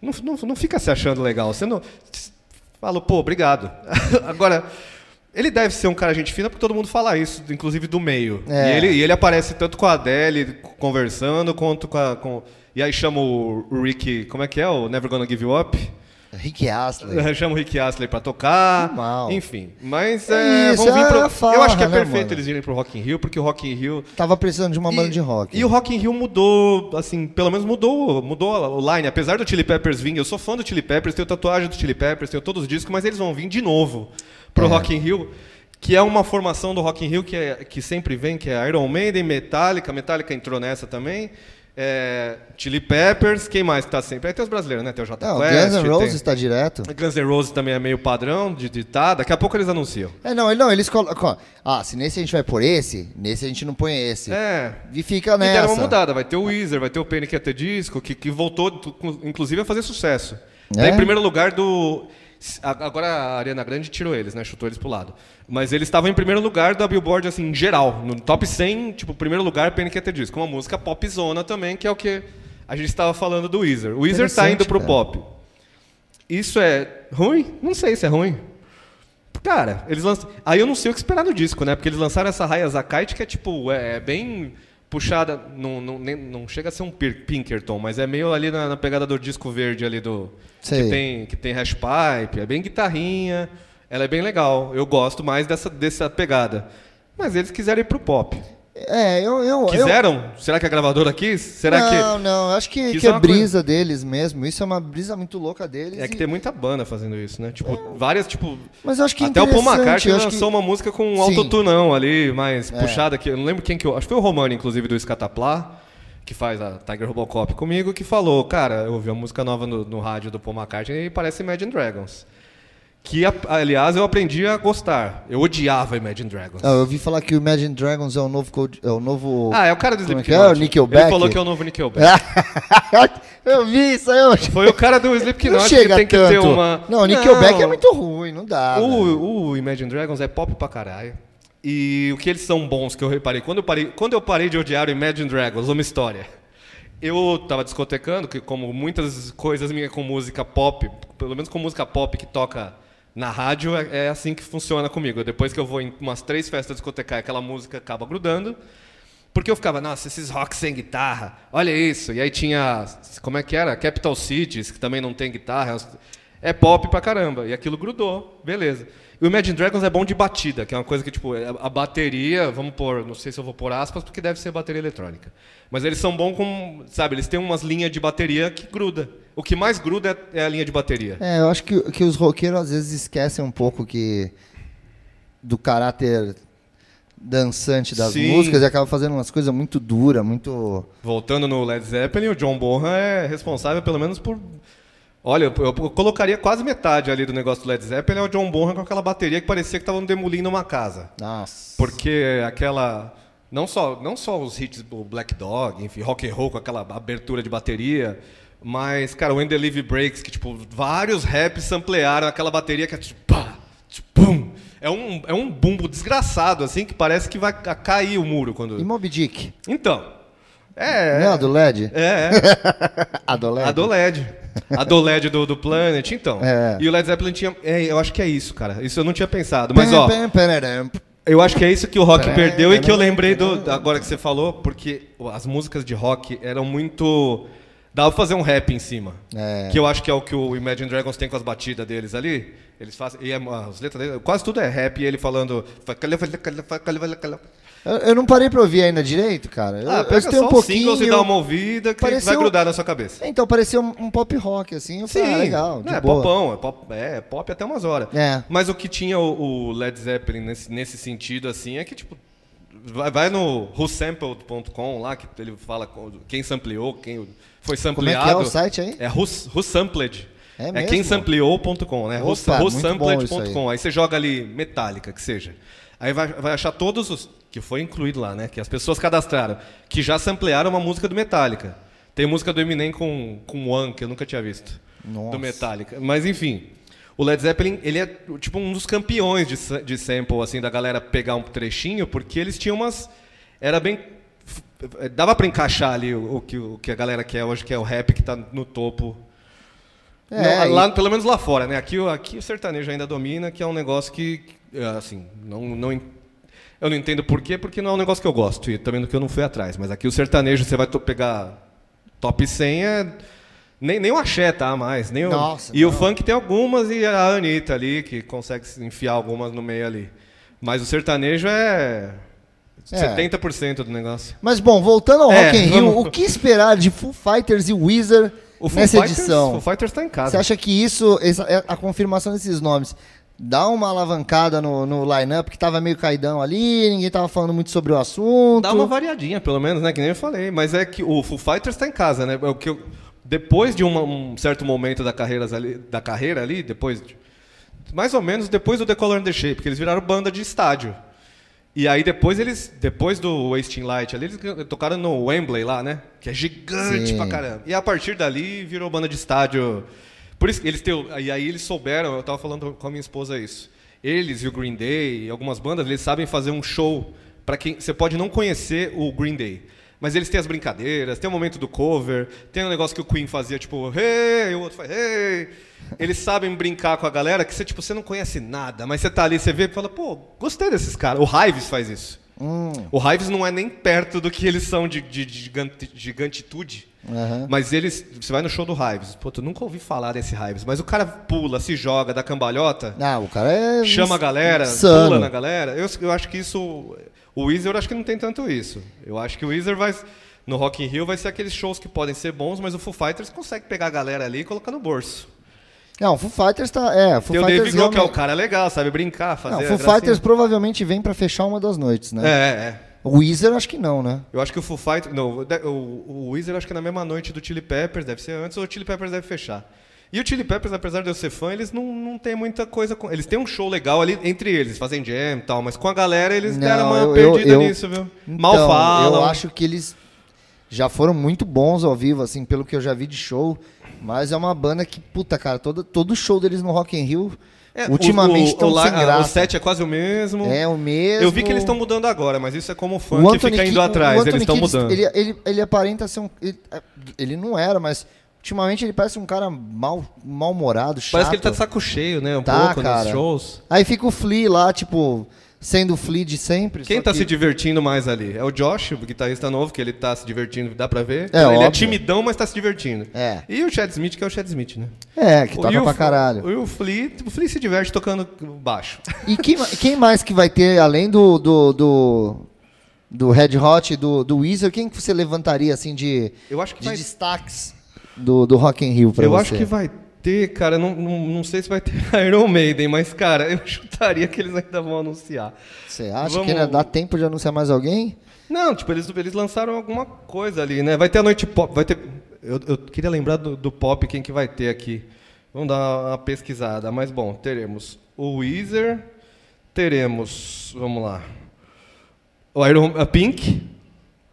não, não, não fica se achando legal. Você não. Fala, pô, obrigado. Agora, ele deve ser um cara gente fina porque todo mundo fala isso, inclusive do meio. É. E, ele, e ele aparece tanto com a Adele conversando, quanto com a. Com... E aí chama o Rick, como é que é? O Never Gonna Give You Up? Rick Astley. Chama o Rick Astley pra tocar. Mal. Enfim. Mas É é, isso, vão vir pro... é farra, Eu acho que é né, perfeito mano? eles irem pro Rock in Rio, porque o Rock in Rio Tava precisando de uma banda de rock. e o Rock in Rio mudou, assim, pelo menos mudou, mudou o line. Apesar do Chili Peppers vir, eu sou fã do Chili Peppers, tenho tatuagem do Chili Peppers, tenho todos os discos, mas eles vão vir de novo pro É. Rock in Rio, que é uma formação do Rock in Rio que, é, que sempre vem, que é Iron Maiden, Metallica, Metallica entrou nessa também. É, Chili Peppers, quem mais que tá sempre? Aí tem os brasileiros, né? Tem o J Não, o Quest, Guns N' tem- Roses tá direto. Guns N' Roses também é meio padrão de de tá. Daqui a pouco eles anunciam. É, não, não, eles colocam. Ah, se nesse a gente vai por esse, nesse a gente não põe esse. É. E fica E nessa. deram uma mudada. Vai ter o Weezer, vai ter o Panic! at the Disco, que, que voltou, inclusive, a fazer sucesso. É? Tá em primeiro lugar do... Agora a Ariana Grande tirou eles, né? Chutou eles pro lado. Mas eles estavam em primeiro lugar da Billboard, assim, em geral. No top 100, tipo, primeiro lugar, Panic! at the Disco. Uma música popzona também, que é o que a gente estava falando do Weezer. O Weezer tá Interessante, indo pro cara. pop. Isso é ruim? Não sei se é ruim. Cara, eles lançam. Aí eu não sei o que esperar no disco, né? Porque eles lançaram essa Raya Zakite que é tipo, é, é bem puxada. Não, não, nem- não chega a ser um Pinkerton, mas é meio ali na, na pegada do disco verde ali do. Sei. Que tem, que tem hash pipe, é bem guitarrinha. Ela é bem legal. Eu gosto mais dessa, dessa pegada. Mas eles quiseram ir pro pop. É, eu. eu eu- Quiseram? Será que a gravadora quis? Será que. não, não, eu acho que, que é é uma coisa- brisa deles mesmo. Isso é uma brisa muito louca deles. É que e- tem muita banda fazendo isso, né? Tipo, várias, tipo. Mas eu acho que é Até o Paul McCartney eu lançou que- uma música com um autotunão ali, mais É. puxada aqui. Eu não lembro quem que eu. Acho que foi o Romano, inclusive, do Scatapla, que faz a Tiger Robocop comigo, que falou, cara, eu ouvi uma música nova no, no rádio do Paul McCartney e parece Imagine Dragons. Que, aliás, eu aprendi a gostar. Eu odiava Imagine Dragons. Ah, eu ouvi falar que o Imagine Dragons é o novo. code- É o novo. Ah, é o cara do é que Slipknot. é? O Nickelback? Ele falou que é o novo Nickelback. eu vi isso aí. Foi o cara do Slipknot que tem que tanto. ter uma... Não, o Nickelback Não. é muito ruim, não dá. O, o Imagine Dragons é pop pra caralho. E o que eles são bons, que eu reparei. Quando eu parei, quando eu parei de odiar o Imagine Dragons, uma história. Eu tava discotecando, que como muitas coisas minhas com música pop, pelo menos com música pop que toca Na rádio é, é assim que funciona comigo. Depois que eu vou em umas três festas discotecais, aquela música acaba grudando. Porque eu ficava, nossa, esses rock sem guitarra, olha isso. E aí tinha, como é que era? Capital Cities, que também não tem guitarra. É pop pra caramba. E aquilo grudou, beleza. O Imagine Dragons é bom de batida, que é uma coisa que, tipo, é- a bateria, vamos pôr, não sei se eu vou pôr aspas, porque deve ser bateria eletrônica. Mas eles são bons com, sabe, eles têm umas linhas de bateria que gruda. O que mais gruda é, é a linha de bateria. É, eu acho que, que os roqueiros às vezes esquecem um pouco que do caráter dançante das Sim. músicas e acabam fazendo umas coisas muito duras, muito. Voltando no Led Zeppelin, o John Bonham é responsável pelo menos por. Olha, eu, eu colocaria quase metade ali do negócio do Led Zeppelin é o John Bonham com aquela bateria que parecia que estavam demolindo uma casa. Nossa. Porque aquela. Não só, não só os hits do Black Dog, enfim, rock and roll com aquela abertura de bateria, mas, cara, o When the Live Breaks, que, tipo, vários raps samplearam aquela bateria que é tipo, pá, tipo. É um, é um bumbo desgraçado, assim, que parece que vai ca- cair o muro quando. E Moby Dick? Então. É. Não, a do LED? É, é. A do LED? A do LED. A do LED do, do Planet, então. É. E o Led Zeppelin tinha. é, eu acho que é isso, cara. Isso eu não tinha pensado. Mas, ó, eu acho que é isso que o rock perdeu e que eu lembrei do. Agora que você falou, porque as músicas de rock eram muito. Dava pra fazer um rap em cima. É. Que eu acho que é o que o Imagine Dragons tem com as batidas deles ali. Eles fazem. E é- as letras dele, quase tudo é rap e ele falando. Eu, eu não parei pra ouvir ainda direito, cara. Eu, Ah, eu pega escutei só um pouquinho. singles e dá uma ouvida que Pareceu- vai grudar na sua cabeça. Então, parecia um, um pop rock, assim. Eu falei, ah, legal, de é boa. popão, é pop, é pop até umas horas. É. Mas o que tinha o, o Led Zeppelin nesse, nesse sentido, assim, é que, tipo, vai, no whosampled.com lá, que ele fala quem sampleou, quem foi Como é sampleado. que é o site aí? É who's, whosampled. É É, quem sampleou.com, né? Whosampled.com. Aí você joga ali Metallica, que seja. Aí vai, vai achar todos os. Que foi incluído lá, né? Que as pessoas cadastraram. Que já samplearam uma música do Metallica. Tem música do Eminem com, com One, que eu nunca tinha visto. Nossa. Do Metallica. Mas enfim. O Led Zeppelin, ele é tipo um dos campeões de, de sample, assim, da galera pegar um trechinho, porque eles tinham umas. Era bem. Dava pra encaixar ali o, o que, o que a galera quer hoje, que é o rap que tá no topo É, lá, e- pelo menos lá fora, né? Aqui, o- aqui o sertanejo ainda domina, que é um negócio que, é, assim, não, não, eu não entendo por quê, porque não é um negócio que eu gosto, e também do que eu não fui atrás. Mas aqui o sertanejo, você vai pegar top 100, é, nem, nem o axé tá mais. Nem o- Nossa, e o não. funk tem algumas, e a Anitta ali, que consegue se enfiar algumas no meio ali. Mas o sertanejo é, É. 70% do negócio. Mas bom, voltando ao É, Rock in Rio, vamos- o que esperar de Foo Fighters e Weezer O Foo nessa Fighters, edição? Foo Fighters tá em casa. Você acha que isso, essa- é a confirmação desses nomes, dá uma alavancada no, no line-up que tava meio caidão ali, ninguém tava falando muito sobre o assunto? Dá uma variadinha, pelo menos, né? Que nem eu falei. Mas é que o Foo Fighters tá em casa, né? É o que eu- depois de uma- um certo momento da carreira, ali, da carreira ali, depois de- mais ou menos depois do The Color and the Shape, porque eles viraram banda de estádio. E aí depois eles, depois do Wasting Light ali, eles tocaram no Wembley lá, né? Que é gigante Sim. pra caramba. E a partir dali virou banda de estádio. Por isso eles têm, e aí eles souberam, eu tava falando com a minha esposa isso. Eles e o Green Day e algumas bandas, eles sabem fazer um show para quem você pode não conhecer o Green Day. Mas eles têm as brincadeiras, tem o momento do cover, tem um negócio que o Queen fazia, tipo, hey, e o outro faz, hey. Eles sabem brincar com a galera que você, tipo, você não conhece nada, mas você tá ali, você vê e fala, pô, gostei desses caras. O Hives faz isso. Hum, O Hives não é nem perto do que eles são de, de, de gigante- gigantitude. aham. Mas eles. Você vai no show do Hives. Pô, tu nunca ouvi falar desse Hives. Mas o cara pula, se joga, dá cambalhota, Ah, o cara é... chama a galera, insano. pula na galera. Eu, eu acho que isso. O Weezer eu acho que não tem tanto isso. Eu acho que o Weezer vai. No Rock in Rio vai ser aqueles shows que podem ser bons, mas o Foo Fighters consegue pegar a galera ali e colocar no bolso. Não, o Foo Fighters tá... É, o Foo Tem o Fighters Dave Grohl, que é o cara legal, sabe brincar, fazer. Não, o Foo. Fighters provavelmente vem pra fechar uma das noites, né? É, é. O Weezer acho que não, né? Eu acho que o Foo Fighters. Não, o, o, o Weezer acho que é na mesma noite do Chili Peppers, deve ser antes, ou o Chili Peppers deve fechar. E o Chili Peppers, apesar de eu ser fã, eles não, não tem muita coisa com. Eles têm um show legal ali entre eles, fazem jam e tal, mas com a galera eles Não, deram uma eu- perdida eu- nisso, viu? Mal Então, falam. Eu acho que eles já foram muito bons ao vivo, assim, pelo que eu já vi de show. Mas é uma banda que, puta, cara, todo, todo show deles no Rock in Rio, É, ultimamente o, estão o, sem li- graça. O set é quase o mesmo. É o mesmo. Eu vi que eles estão mudando agora, mas isso é como fã O que Anthony fica indo Ki- o atrás, eles estão mudando. Ele, ele, ele aparenta ser um. Ele, ele não era, mas ultimamente ele parece um cara mal, mal-humorado, chato. Parece que ele tá de saco cheio, né? Um Tá, pouco cara. nos shows. Aí fica o Flea lá, tipo, sendo o Flea de sempre. Quem só tá que- se divertindo mais ali? É o Josh, o guitarrista novo, que ele tá se divertindo, dá pra ver. É, ele é óbvio. timidão, mas tá se divertindo. É. E o Chad Smith, que é o Chad Smith, né? É, que toca o- pra caralho. E o Flea, o Flea se diverte tocando baixo. E quem, quem mais que vai ter, além do, do, do, do Red Hot do, do Weezer, quem que você levantaria, assim, de, Eu de vai destaques do, do Rock in Rio pra Eu você? acho que vai ter, cara, não, não, não sei se vai ter Iron Maiden, mas, cara, eu chutaria que eles ainda vão anunciar. Você acha Vamos- que ainda dá tempo de anunciar mais alguém? Não, tipo, eles, eles lançaram alguma coisa ali, né? Vai ter a noite pop, vai ter... Eu, eu queria lembrar do, do pop, quem que vai ter aqui. Vamos dar uma pesquisada, mas bom, teremos o Weezer, teremos, vamos lá, o Iron, a Pink,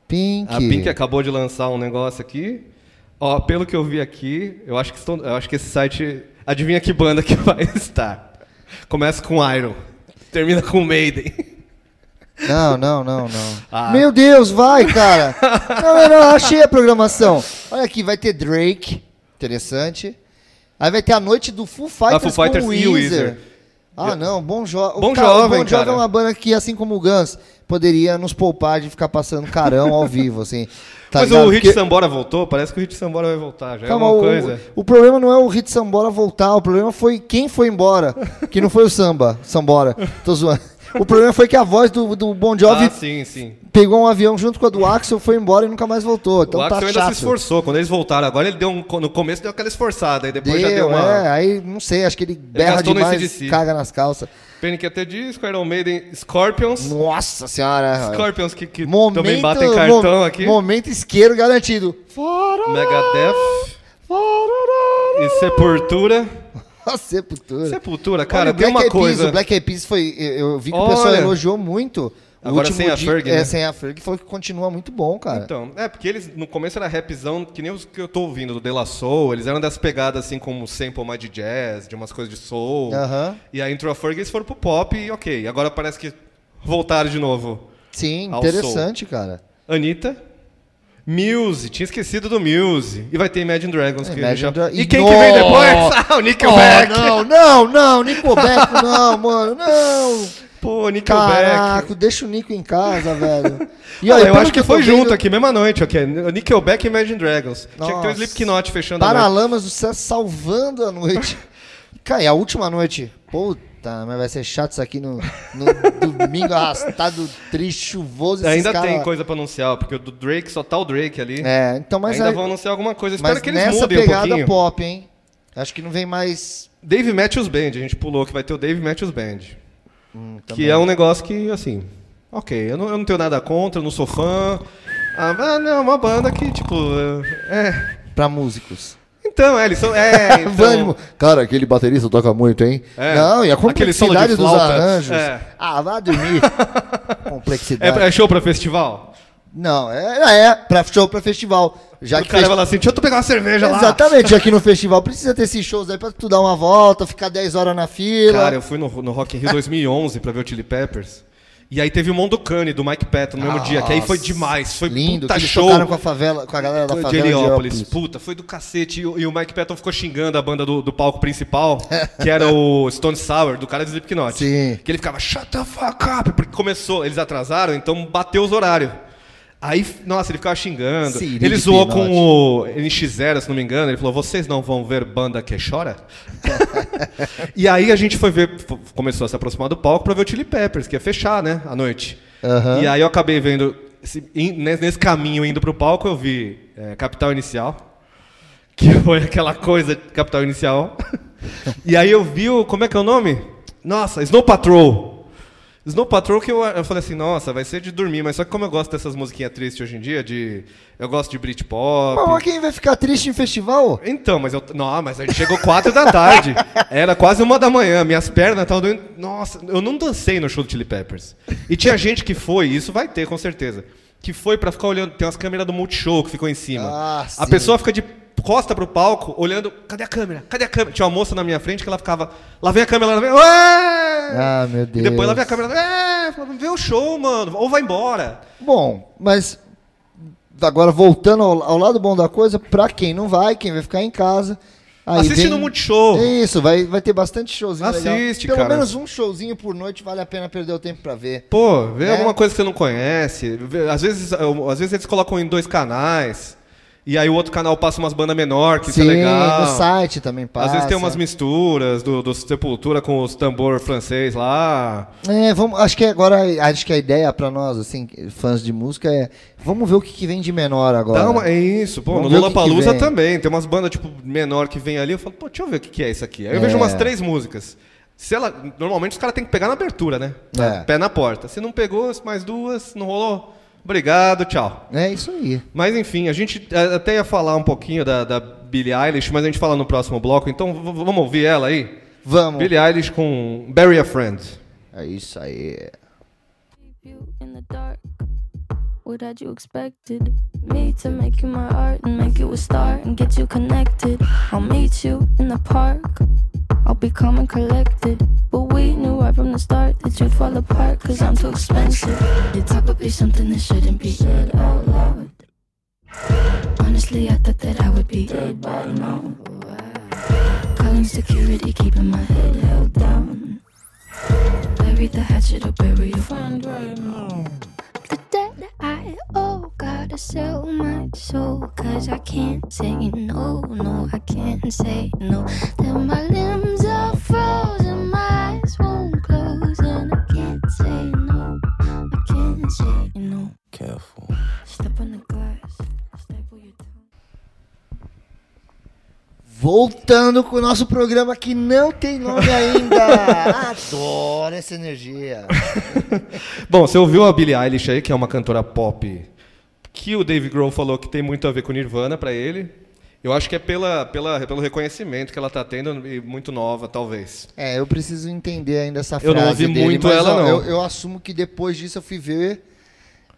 Pink. a Pink acabou de lançar um negócio aqui. Ó, pelo que eu vi aqui, eu acho que, estão, eu acho que esse site. Adivinha que banda que vai estar? Começa com Iron, termina com Maiden. Não, não, não, não. Ah. Meu Deus, vai, cara. Não, não, não, achei a programação. Olha aqui, vai ter Drake, interessante. Aí vai ter a noite do Full Fighters, Foo Fighters com e o Weezer. Ah, não, Bom, jo Bom o cara- Jovem, o Bom Jovem cara. é uma banda que, assim como o Guns, poderia nos poupar de ficar passando carão ao vivo, assim. Tá Mas ligado? o Hit Porque- Sambora voltou? Parece que o Hit Sambora vai voltar. Já Calma, é o, alguma coisa? o problema não é o Hit Sambora voltar, o problema foi quem foi embora, que não foi o Samba, Sambora, tô zoando. O problema foi que a voz do, do Bon Jovi Ah, sim, sim. pegou um avião junto com a do Axel, foi embora e nunca mais voltou. Então o tá Axel ainda chato. se esforçou. Quando eles voltaram, agora ele deu um. No começo deu aquela esforçada, aí depois já deu Deu, uma. é, aí não sei, acho que ele berra gastou no demais, caga nas calças. Panic! até disco, Iron Maiden, Scorpions. Nossa senhora. Scorpions que, que Momento, também batem cartão mo- aqui. Momento isqueiro garantido. Megadeth e Sepultura. Sepultura. Sepultura, cara, Olha, o tem Black uma Eyed Peas, coisa. O Black Eyed Peas foi. Eu, vi que o Olha. pessoal elogiou muito. O Agora sem a Ferg, É, né? sem a Ferg, falou que continua muito bom, cara. Então, é, porque eles no começo era rapzão, que nem os que eu tô ouvindo, do De La Soul, eles eram das pegadas assim como sample mais de jazz, de umas coisas de soul. Aham. E aí entrou a Ferg eles foram pro pop e ok. Agora parece que voltaram de novo. Sim, interessante, cara. Anitta. Muse, tinha esquecido do Muse. E vai ter Imagine Dragons. que Imagine já... E quem que vem depois? Ah, o Nickelback. Oh, não, não, não, Nickelback não, mano, não. Pô, Nickelback. Caraca, deixa o Nico em casa, velho. E olha, eu acho que tô foi vendo, junto aqui, mesma noite. ok? Nickelback e Imagine Dragons. Tinha que ter o Nossa. Slipknot fechando a noite. Paralamas do Céu salvando a noite. Cara, e a última noite, puta, mas vai ser chato isso aqui no, no domingo arrastado, triste, chuvoso. Ainda cara- tem coisa pra anunciar, porque o do Drake só tá o Drake ali. É, então, mas, Ainda aí- vão anunciar alguma coisa. mas Espero que eles nessa mudem um pegada pouquinho. pop, hein? Acho que não vem mais... Dave Matthews Band, a gente pulou que vai ter o Dave Matthews Band. Hum, que é um negócio que, assim, ok, eu não, eu não tenho nada contra, eu não sou fã. Ah, mas não, é uma banda que, tipo, é. Pra músicos. Então, é, eles são. É, então, Vânimo. Cara, aquele baterista toca muito, hein? É. Não, e a complexidade dos arranjos. É. Ah, vá dormir. complexidade. é, é show pra festival? Não, é, é pra show pra festival. Já o que cara vai lá assim, deixa eu pegar uma cerveja lá. Exatamente, que no festival precisa ter esses shows aí pra tu dar uma volta, ficar 10 horas na fila. Cara, eu fui no, no Rock in Rio 2011 pra ver o Chili Peppers. E aí teve o Mondocane do Mike Patton no mesmo dia, que aí foi demais. Foi lindo, puta que eles show. tocaram com a favela, com a galera da favela de. Heliópolis. Puta, foi do cacete. E, o- e o Mike Patton ficou xingando a banda do, do palco principal, que era o Stone Sour, do cara do Slipknot. Sim. Que ele ficava, shut the fuck up, porque começou, eles atrasaram, então bateu os horários. Aí, nossa, ele ficava xingando. Siri ele zoou Pinote. com o NX0, se não me engano. Ele falou: vocês não vão ver banda que chora? e aí a gente foi ver, começou a se aproximar do palco pra ver o Chili Peppers, que ia fechar, né, à noite. Aham. E aí eu acabei vendo, nesse caminho indo pro palco, eu vi é, Capital Inicial, que foi aquela coisa Capital Inicial. e aí eu vi o, como é que é o nome? Nossa, Snow Patrol. Snow Patrol que eu, eu falei assim, nossa, vai ser de dormir, mas só que como eu gosto dessas musiquinhas tristes hoje em dia, de eu gosto de Britpop. Mas quem vai ficar triste em festival? Então, mas eu. Não, mas a gente chegou quatro da tarde. Era quase uma da manhã. Minhas pernas estavam doendo. Nossa, eu não dancei no show do Chili Peppers. E tinha gente que foi, isso vai ter com certeza. Que foi pra ficar olhando. Tem umas câmeras do Multishow que ficou em cima. Ah, a sim. pessoa fica de costa pro palco, olhando. Cadê a câmera? Cadê a câmera? Tinha uma moça na minha frente que ela ficava. Lá vem a câmera, lá vem. Ué! Ah, meu E Deus. depois lá vem a câmera. É, vê o show, mano. Ou vai embora. Bom, mas agora voltando ao, ao lado bom da coisa, pra quem não vai, quem vai ficar em casa. Aí Assiste vem- no Multishow. Isso, vai, vai ter bastante showzinho legal. Assiste, Pelo cara. menos um showzinho por noite vale a pena perder o tempo pra ver. Pô, vê É. alguma coisa que você não conhece. Às vezes, às vezes eles colocam em dois canais. E aí o outro canal passa umas bandas menor, que isso é legal. no site também passa. Às vezes tem umas misturas do, do Sepultura com os tambor francês lá. É, vamos, acho que agora, acho que a ideia pra nós, assim, fãs de música é, vamos ver o que, que vem de menor agora. Dá uma- é isso, pô. Vamos no o Lollapalooza vem. também. Tem umas bandas, tipo, menor que vem ali. Eu falo, pô, deixa eu ver o que, que é isso aqui. Aí eu É. vejo umas três músicas. Se ela, normalmente os caras têm que pegar na abertura, né? É. Pé na porta. Se não pegou, mais duas, não rolou. Obrigado, tchau. É isso aí. Mas enfim, a gente eh, até ia falar um pouquinho da, da Billie Eilish, mas a gente fala no próximo bloco. Então vamos ouvir ela aí? Vamos. Billie Eilish com Bury a Friend. É isso aí. you in the dark. What had you expected? Me to make you my art and make you a star and get you connected. I'll meet you in the park. I'll be calm and collected. But we right from the start that you'd fall apart cause I'm too expensive. Would be something that shouldn't be said out loud. Honestly, I thought that I would be dead by now. Calling security, keeping my head held down. Bury the hatchet or bury your friend right now. The debt I owe, gotta sell my soul. Cause I can't say no, no, I can't say no. Then my limbs are frozen, my can't say no. Careful. Step on the glass, staple your tongue. Voltando com o nosso programa que não tem nome ainda. Adoro essa energia. Bom, você ouviu a Billie Eilish aí, que é uma cantora pop, que o Dave Grohl falou que tem muito a ver com Nirvana pra ele. Eu acho que é pela, pela, pelo reconhecimento que ela tá tendo, e muito nova, talvez. É, eu preciso entender ainda essa frase Eu não ouvi dele, muito mas, ela, ó, não. Eu, eu assumo que depois disso eu fui ver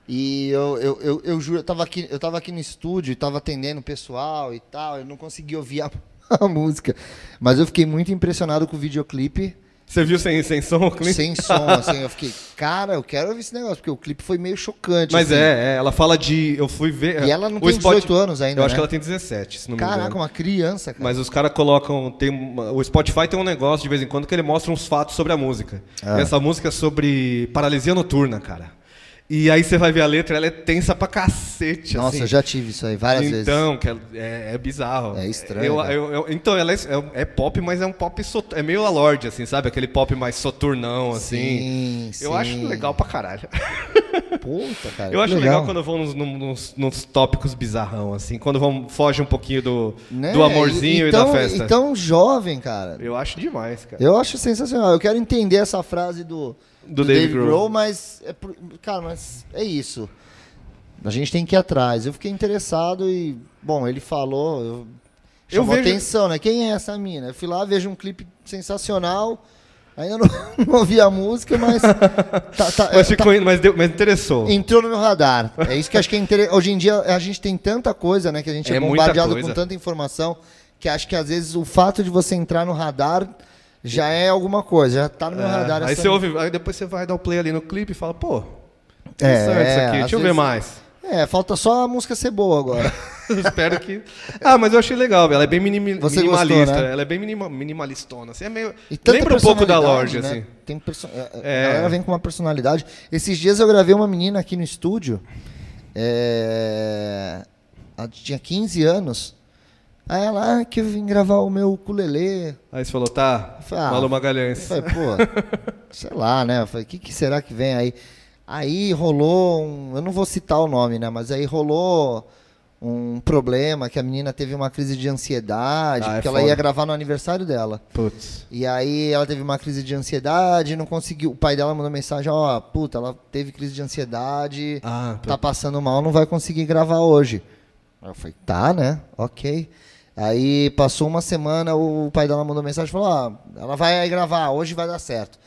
e eu, eu, eu, eu juro, eu tava, aqui, eu tava aqui no estúdio, tava atendendo o pessoal e tal, eu não consegui ouvir a, a música, mas eu fiquei muito impressionado com o videoclipe, Você viu sem, sem som o clipe? sem som, assim, eu fiquei, cara, eu quero ouvir esse negócio, porque o clipe foi meio chocante. Mas assim. é, é, ela fala de. Eu fui ver. E ela não tem Spot- 18 anos ainda, Eu acho né? que ela tem 17, se não me Caraca, engano. uma criança, cara. Mas os caras colocam. Tem, uma- o Spotify tem um negócio de vez em quando que ele mostra uns fatos sobre a música. Ah. E essa música é sobre paralisia noturna, cara. E aí você vai ver a letra, ela é tensa pra cacete. Nossa, assim. eu já tive isso aí várias vezes. Então, é, é- é bizarro. É estranho, Eu- eu- eu- então, ela é, é- é pop, mas é um pop. sot- É meio a Lorde, assim, sabe? Aquele pop mais soturnão, assim. Sim, Eu sim. acho legal pra caralho. Puta, cara. Eu acho legal, quando vão nos, nos- nos tópicos bizarrão, assim, quando vão, foge um pouquinho do, Né? do amorzinho e, e, tão, da festa. E tão jovem, cara. Eu acho demais, cara. Eu acho sensacional. Eu quero entender essa frase do, Do Dave Grohl. mas, é por- cara, mas é isso. A gente tem que ir atrás. Eu fiquei interessado e, bom, ele falou, eu, chamou vejo- atenção, né? Quem é essa mina? Eu fui lá, vejo um clipe sensacional. Ainda não, não ouvi a música, mas, tá- tá- Mas, tá- ficou, mas, deu, mas interessou. entrou no meu radar. É isso que acho que é interessante. Hoje em dia a gente tem tanta coisa, né? Que a gente é, É bombardeado com tanta informação que acho que às vezes o fato de você entrar no radar já é alguma coisa, já tá no meu É, radar. aí você ouve, aí depois você vai dar o play ali no clipe e fala, pô, É, interessante isso aqui, às deixa eu ver mais. É, falta só a música ser boa agora. Espero que. Ah, mas eu achei legal, ela é bem minimi- minimalista. gostou, né? Ela é bem minima, minimalistona. Assim, é meio... Lembra um pouco da Lorde, né? assim. Tem perso... é, É. A galera vem com uma personalidade. Esses dias eu gravei uma menina aqui no estúdio. é, Ela tinha 15 anos. Aí ela, ah, que eu vim gravar o meu ukulele. Aí você falou, tá, Eu falei, ah, Malu Eu Magalhães. falei, pô, sei lá, né? Eu falei, o que, que será que vem aí? Aí rolou um. Eu não vou citar o nome, né? Mas aí rolou um problema que a menina teve uma crise de ansiedade, Ah, é porque ela foda. ia gravar no aniversário dela. Putz. E aí ela teve uma crise de ansiedade, não conseguiu. O pai dela mandou mensagem, ó, puta, ela teve crise de ansiedade, Ah, tá passando mal, não vai conseguir gravar hoje. Eu falei, tá, né? Ok. Aí passou uma semana, o pai dela mandou mensagem e falou, ó, ela vai gravar, hoje vai dar certo.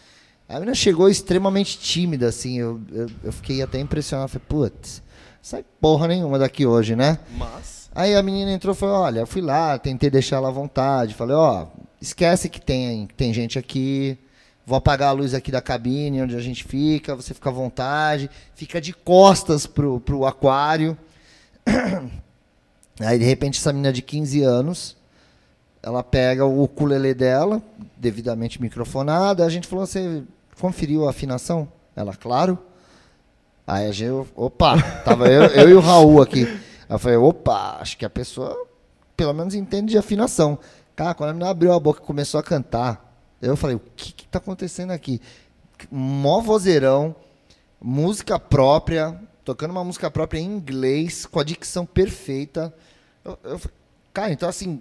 A menina chegou extremamente tímida, assim, eu, eu, eu fiquei até impressionado, falei, putz, sai porra nenhuma daqui hoje, né? Mas. Aí a menina entrou e falou, olha, eu fui lá, tentei deixar ela à vontade. Falei, ó, esquece que tem, tem gente aqui. Vou apagar a luz aqui da cabine onde a gente fica, você fica à vontade. Fica de costas pro, pro aquário. Aí, de repente, essa menina de 15 anos, ela pega o ukulele dela, devidamente microfonada. A gente falou, você conferiu a afinação? Ela, claro. Aí a gente, opa, tava eu, eu e o Raul aqui. Aí eu falei, opa, acho que a pessoa pelo menos entende de afinação. Cara, quando a menina abriu a boca e começou a cantar, eu falei, o que que tá acontecendo aqui? Mó vozeirão, música própria, tocando uma música própria em inglês, com a dicção perfeita. Eu, eu cara, então assim,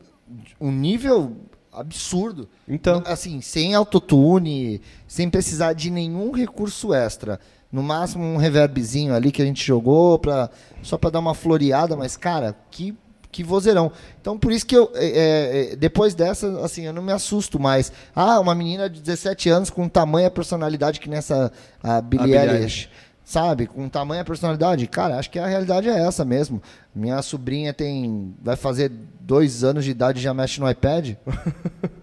um nível absurdo. Então. Assim, sem autotune, sem precisar de nenhum recurso extra. No máximo um reverbzinho ali que a gente jogou pra, só para dar uma floreada, mas cara, que que vozeirão. Então por isso que eu é, é, depois dessa, assim, eu não me assusto mais. Ah, uma menina de 17 anos com tamanha personalidade que nessa a Billie Billie Eilish. Eilish. Sabe, com tamanha personalidade, cara, acho que a realidade é essa mesmo. Minha sobrinha tem, vai fazer dois anos de idade e já mexe no iPad.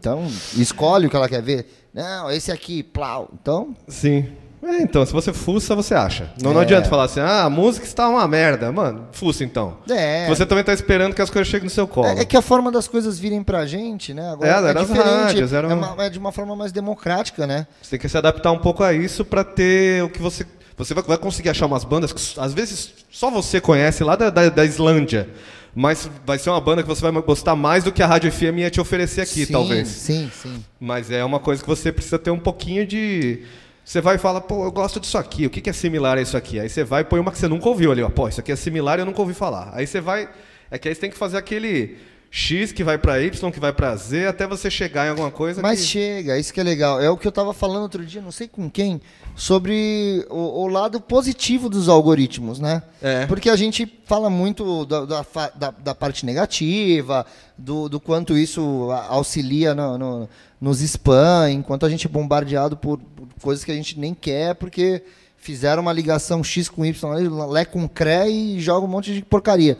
Então, escolhe o que ela quer ver. Não, esse aqui, plau. Então, Sim. É, então, se você fuça, você acha. Não, não É. adianta falar assim, ah, a música está uma merda. Mano, fuça então. É. Você também tá esperando que as coisas cheguem no seu colo. É, é que a forma das coisas virem pra gente, né? Agora É, é, era as diferente. rádios, era é, uma- uma- é de uma forma mais democrática, né? Você tem que se adaptar um pouco a isso pra ter o que você. Você vai, vai conseguir achar umas bandas que às vezes só você conhece lá da, da, da Islândia. Mas vai ser uma banda que você vai gostar mais do que a Rádio FM ia te oferecer aqui, sim, talvez. Sim, sim. Mas é uma coisa que você precisa ter um pouquinho de. Você vai e fala, pô, eu gosto disso aqui, o que que é similar a isso aqui? Aí você vai e põe uma que você nunca ouviu ali, ó, pô, isso aqui é similar e eu nunca ouvi falar. Aí você vai. É que aí você tem que fazer aquele X que vai pra Y, que vai pra Z, até você chegar em alguma coisa. Mas que... chega, isso que é legal. É o que eu tava falando outro dia, não sei com quem, sobre o, o lado positivo dos algoritmos, né? É. Porque a gente fala muito da, da, da- da parte negativa, do, do quanto isso auxilia no, no- nos spam, enquanto a gente é bombardeado por, por coisas que a gente nem quer, porque fizeram uma ligação X com Y, Lé com Cré e joga um monte de porcaria.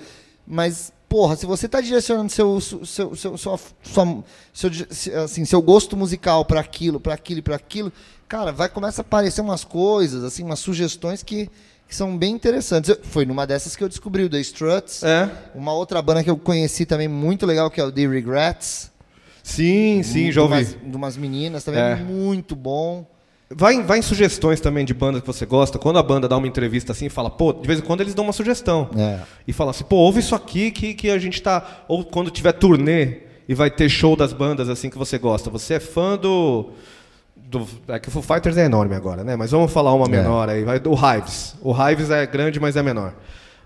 Mas, porra, se você está direcionando seu, seu, seu, sua, sua- seu, assim, seu gosto musical para aquilo, para aquilo e para aquilo, cara, vai começar a aparecer umas coisas, assim, umas sugestões que, que são bem interessantes. Eu- foi numa dessas que eu descobri o The Struts. É. Uma outra banda que eu conheci também muito legal, que é o The Regrets. Sim, sim, já ouvi. de umas meninas também, É. muito bom. Vai, em- vai em sugestões também de bandas que você gosta. Quando a banda dá uma entrevista assim fala, pô, de vez em quando eles dão uma sugestão. É. E falam assim, pô, ouve isso aqui que, que a gente tá. Ou quando tiver turnê e vai ter show das bandas assim que você gosta. Você é fã do. do é que o Foo Fighters é enorme agora, né? Mas vamos falar uma menor aí. Vai, o Hives. O Hives é grande, mas é menor.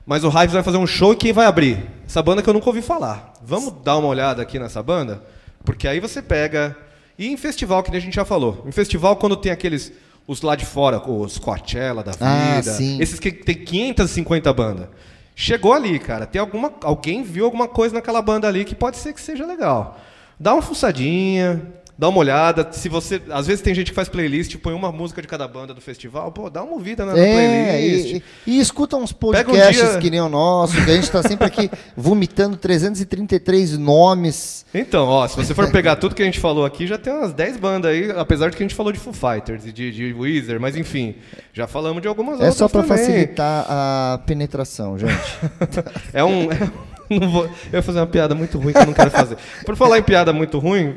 Mas o Hives vai fazer um show e quem vai abrir? Essa banda que eu nunca ouvi falar. Vamos dar uma olhada aqui nessa banda? Porque aí você pega. E em festival, que nem a gente já falou. Em festival, quando tem aqueles. Os lá de fora, os Coachella da Ah, vida. sim. Esses que tem 550 bandas. Chegou ali, cara. Tem alguma, alguém viu alguma coisa naquela banda ali que pode ser que seja legal. Dá uma fuçadinha, dá uma olhada. Se você, às vezes tem gente que faz playlist, põe uma música de cada banda do festival, pô, dá uma ouvida na, na É, playlist. e, e escuta uns Pega um podcasts dia- que nem o nosso, que a gente está sempre aqui vomitando 333 nomes. Então, ó, se você for pegar tudo que a gente falou aqui, já tem umas 10 bandas aí, apesar de que a gente falou de Foo Fighters e de, de Weezer, mas enfim, já falamos de algumas É outras só para facilitar a penetração, gente. É um. é um- vou- eu ia fazer uma piada muito ruim que eu não quero fazer. Por falar em piada muito ruim,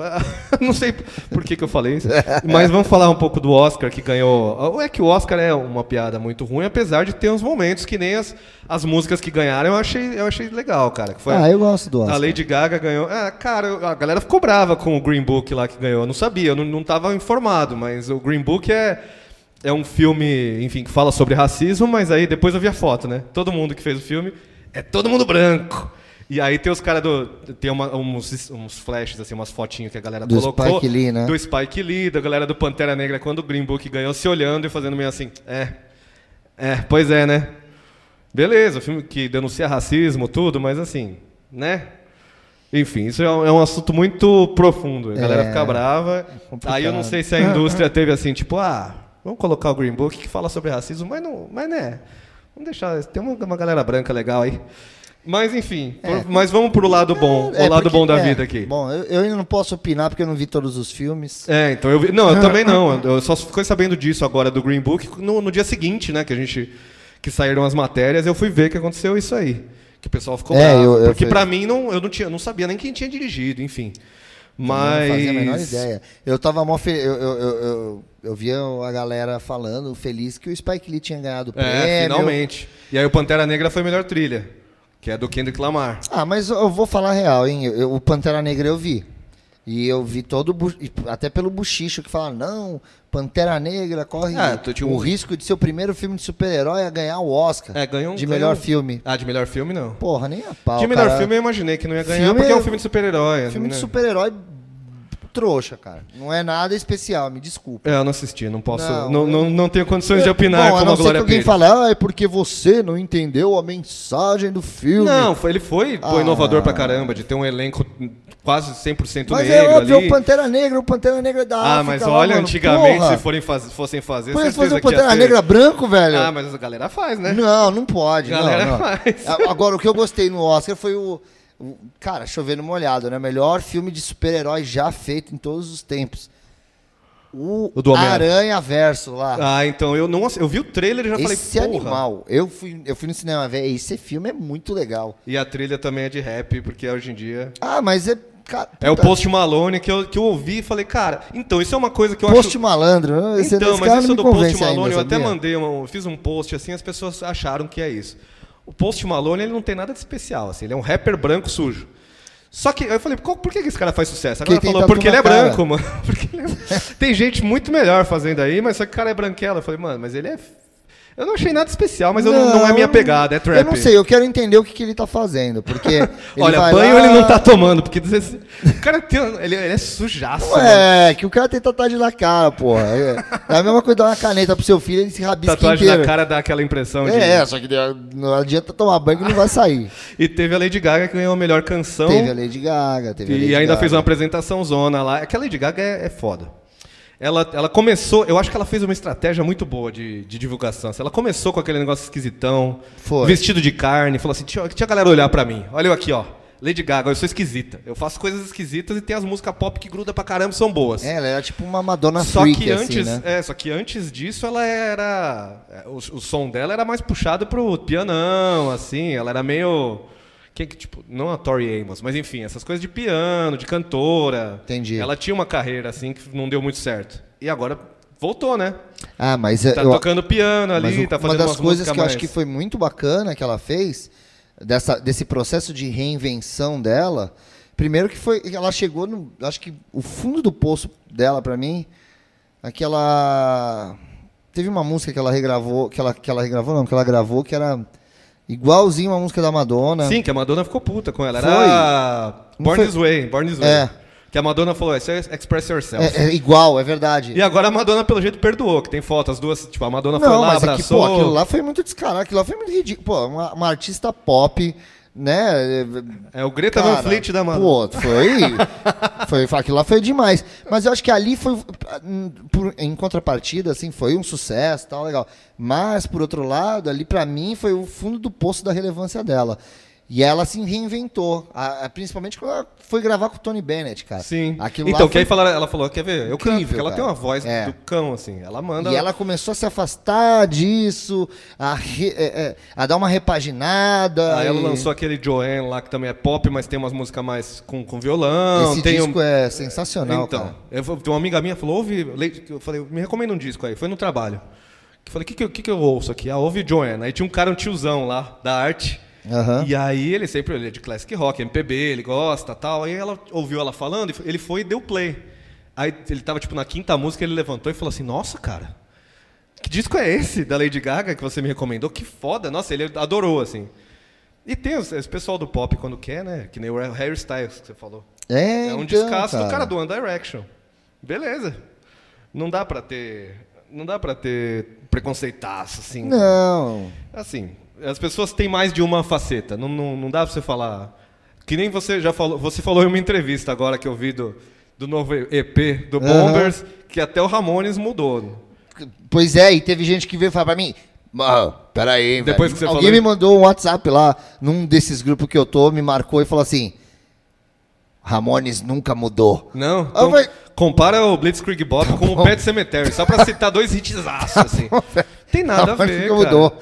não sei por que, que eu falei isso, mas vamos falar um pouco do Oscar que ganhou. É que o Oscar é uma piada muito ruim, apesar de ter uns momentos que nem as, as músicas que ganharam eu achei, eu achei legal, cara. Que foi Ah, eu gosto do a Oscar. Lady Gaga ganhou. Ah, cara, a galera ficou brava com o Green Book lá que ganhou. Eu não sabia, eu não, não tava informado, mas o Green Book é, é um filme, enfim, que fala sobre racismo, mas aí depois eu vi a foto, né? Todo mundo que fez o filme é todo mundo branco. E aí tem os caras do. Tem uma- uns, uns flashes, assim, umas fotinhas que a galera Do colocou. Spike Lee, né? Do Spike Lee, da galera do Pantera Negra, quando o Green Book ganhou, se olhando e fazendo meio assim. É. É, pois é, né? Beleza, filme que denuncia racismo, tudo, mas assim, né? Enfim, isso é um, é um assunto muito profundo. A galera É, fica brava. complicado. Aí eu não sei se a indústria teve assim, tipo, ah, vamos colocar o Green Book que fala sobre racismo, mas não, mas né? Vamos deixar, tem uma, uma galera branca legal aí. Mas enfim, por- mas vamos pro lado bom, É, o lado porque- bom da é, vida aqui. Bom, eu, eu ainda não posso opinar porque eu não vi todos os filmes. É, então eu vi. Não, eu também não. Eu só fiquei sabendo disso agora do Green Book no, no dia seguinte, né? Que a gente. que saíram as matérias, eu fui ver que aconteceu isso aí. Que o pessoal ficou É, bravo. eu- eu porque pra mim, não, eu não, tinha, não sabia nem quem tinha dirigido, enfim. Mas. Não fazia a menor ideia. Eu tava mó fe... eu, eu, eu, eu, eu via a galera falando, feliz, que o Spike Lee tinha ganhado o prêmio. É, finalmente. E aí o Pantera Negra foi a melhor trilha, que é do Kendrick Lamar. Ah, mas eu vou falar a real, hein? Eu- o Pantera Negra eu vi. E eu vi todo, até pelo buchicho que fala, não, Pantera Negra corre Ah, o um- risco de ser o primeiro filme de super-herói a ganhar o Oscar É, ganhou um- de ganhou melhor um- filme. Ah, de melhor filme não. Porra, nem a pau, de melhor cara. filme eu imaginei que não ia ganhar, Filme porque é um é- filme de super-herói. Filme né? de super-herói trouxa, cara. Não é nada especial, me desculpa. É, eu não assisti, não posso. Não, Não, não, não, tenho condições de opinar Bom, a como não a ser Glória que alguém Pires. fale, ah, é porque você não entendeu a mensagem do filme. Não, foi- ele foi pô, Ah. inovador pra caramba, de ter um elenco quase 100% Mas negro é óbvio, ali. o Pantera Negra, o Pantera Negra da Ah, África mas lá, olha, mano, antigamente, porra. se forem faz- fossem fazer, Põe certeza fazer ia Pantera ter- Negra branco, velho. Ah, mas a galera faz, né? Não, não pode. não, Galera não. faz. A- Agora, o que eu gostei no Oscar foi o. o- cara, chovendo molhado, né? Melhor filme de super-herói já feito em todos os tempos. O, O do Aranha Verso lá. Ah, então eu não eu vi o trailer e já esse falei, porra. animal. Eu fui, eu fui no cinema ver. Esse filme é muito legal. E a trilha também é de rap, porque hoje em dia Ah, mas é. Cara, é o Post Malone que eu, que eu ouvi e falei, cara, então isso é uma coisa que eu Post acho malandro. né? Esse, Então, esse mas cara isso me do Post Malone, ainda, eu até mandei, uma, fiz um post assim, as pessoas acharam que é isso. O Post Malone, ele não tem nada de especial, assim, ele é um rapper branco sujo. Só que eu falei, por que esse cara faz sucesso? Agora falou, porque ele é cara. branco, mano. Porque ele é- Tem gente muito melhor fazendo aí, mas só que o cara é branquela. Eu falei, mano, mas ele é. Eu não achei nada especial, mas eu não, não é minha pegada, é trap. Eu não sei, eu quero entender o que, que ele tá fazendo. Porque. Olha, banho lá- ele não tá tomando, porque o cara tem, ele, ele é sujaço. mano. Ué, que o cara tem tatuagem na cara, porra. É, é a mesma coisa dar uma caneta pro seu filho e ele se rabisca Tatuagem inteiro. na cara dá aquela impressão de. É, só que não adianta tomar banho que não vai sair. E teve a Lady Gaga que ganhou a melhor canção. Teve a Lady Gaga, teve a E Lady ainda Gaga. fez uma apresentação zona lá. É que a Lady Gaga é, é foda. Ela, ela começou, eu acho que ela fez uma estratégia muito boa de, de divulgação. Ela começou com aquele negócio esquisitão, Foi. vestido de carne, falou assim: tinha, a galera olhar pra mim. Olha eu aqui, ó. Lady Gaga, eu sou esquisita. Eu faço coisas esquisitas e tem as músicas pop que gruda pra caramba e são boas. É, ela era tipo uma Madonna Só freak, que assim, antes, né? é, só que antes disso ela era, é, o, o som dela era mais puxado pro pianão, assim, ela era meio quem que tipo, não a Tori Amos, mas enfim, essas coisas de piano, de cantora. Entendi. Ela tinha uma carreira assim que não deu muito certo. E agora voltou, né? Ah, mas Tá eu, tocando piano ali, o- tá uma fazendo das umas coisas que eu acho mais- que foi muito bacana que ela fez, dessa, desse processo de reinvenção dela, primeiro que foi, ela chegou no, acho que o fundo do poço dela pra mim, aquela, teve uma música que ela regravou, que ela, que ela regravou não, que ela gravou, que era igualzinho uma música da Madonna. Sim, que a Madonna ficou puta com ela. Foi. Era Born foi- This Way, Born This Way. É. Que a Madonna falou, isso é Express Yourself. É, é igual, é verdade. E agora a Madonna, pelo jeito, perdoou, que tem foto, as duas, tipo, a Madonna foi Não, lá, mas é que, abraçou. pô, aquilo lá foi muito descarado, aquilo lá foi muito ridículo. Pô, uma, uma artista pop, né? É o Greta Van Fleet da Madonna. Pô, foi, foi. Aquilo lá foi demais. Mas eu acho que ali foi. por- em contrapartida, assim, foi um sucesso tal, legal. Mas, por outro lado, ali pra mim foi o fundo do poço da relevância dela. E ela se reinventou. a- a- principalmente quando ela foi gravar com o Tony Bennett, cara. Sim. Aquilo então, lá que aí foi- falaram, ela falou, quer ver? Eu canto, porque ela cara. tem uma voz É. do cão, assim. Ela manda. E ela começou a se afastar disso, a, re- é, é, a dar uma repaginada. Aí ela e- lançou aquele Joanne lá, que também é pop, mas tem umas músicas mais com, com violão. Esse disco um... é sensacional, Então, cara. eu, tem uma amiga minha falou, ouve. Eu falei, me recomenda um disco aí. Foi no trabalho. Eu falei, o que, que, que eu ouço aqui? Ah, ouve Joanne. Aí tinha um cara, um tiozão lá, da arte. Aham. E aí ele sempre ele é de classic rock, MPB, ele gosta tal. Aí ela ouviu ela falando, ele foi e deu play. Aí ele tava tipo na quinta música, ele levantou e falou assim: Nossa, cara, que disco é esse da Lady Gaga que você me recomendou? Que foda! Nossa, ele adorou, assim. E tem os- esse pessoal do pop quando quer, né? Que nem o Harry Styles que você falou. É, É um então, descasso do cara do One Direction. Beleza. Não dá pra ter. Não dá pra ter preconceitaço, assim. Não. Assim, as pessoas têm mais de uma faceta. Não, não, não dá pra você falar. Que nem você já falou. Você falou em uma entrevista agora que eu vi do, do novo EP do. Bombers, que até o Ramones mudou. Pois é, e teve gente que veio falar pra mim. Mano, peraí, Depois velho. que você Alguém falou- me mandou um WhatsApp lá, num desses grupos que eu tô, me marcou e falou assim: Ramones nunca mudou. Não? Ah, Então, vai- compara o Blitzkrieg Bop com o Pet Cemetery, só pra citar dois hitsaços, assim. Tem nada a ver, cara. mudou.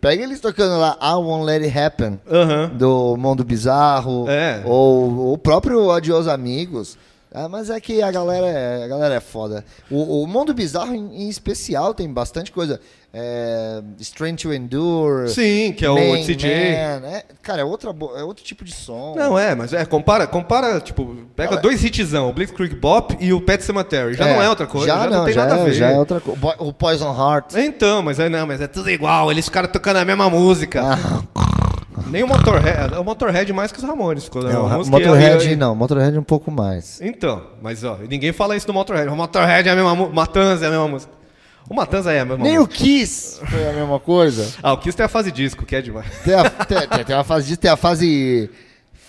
Pega eles tocando lá I Won't Let It Happen, Aham. do Mundo Bizarro, É. ou o próprio Adios Amigos. Ah, mas é que a galera é, a galera é foda. O, o Mundo Bizarro, em, em especial, tem bastante coisa. É, Strange to Endure. Sim, que é o Man, CJ. Man, é, cara, é, outra, é outro tipo de som. Não, é, mas é, compara, compara, tipo, pega Não, é- dois hitzão, o Blitzkrieg Bop e o Pet Cemetery. Já não é outra coisa, já, não, tem já nada é, a ver. Já é outra coisa. O Poison Heart. Então, mas é não, mas é tudo igual, eles ficaram tocando a mesma música. Ah, Nem o Motorhead, o Motorhead mais que os Ramones não, música e- Motorhead e- não, Motorhead um pouco mais. Então, mas ó, ninguém fala isso do Motorhead. O Motorhead é a mesma música, Matanza é a mesma música. O Matanza é a mesma Nem o música. Kiss foi a mesma coisa. Ah, o Kiss tem a fase disco, que é demais. Tem a, tem, tem- a fase disso, tem a fase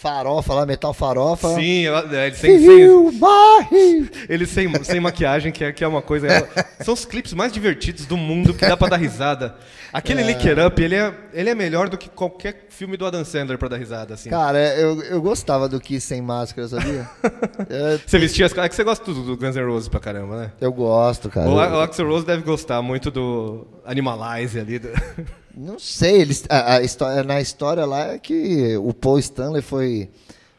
farofa lá, metal farofa. Sim, é, ele sem, sem, ele sem, sem maquiagem, que é, que é uma coisa. é- são os clipes mais divertidos do mundo que dá pra dar risada. Aquele Lick It Up, ele é, ele é melhor do que qualquer filme do Adam Sandler pra dar risada, assim. Cara, eu, eu gostava do Kiss sem máscara, sabia? Você vestia as É que você gosta do, do Guns N' Roses pra caramba, né? eu gosto, cara. O, o Axl Rose deve gostar muito do Animalize ali. do- Não sei, eles, a, a história, na história lá é que o Paul Stanley foi,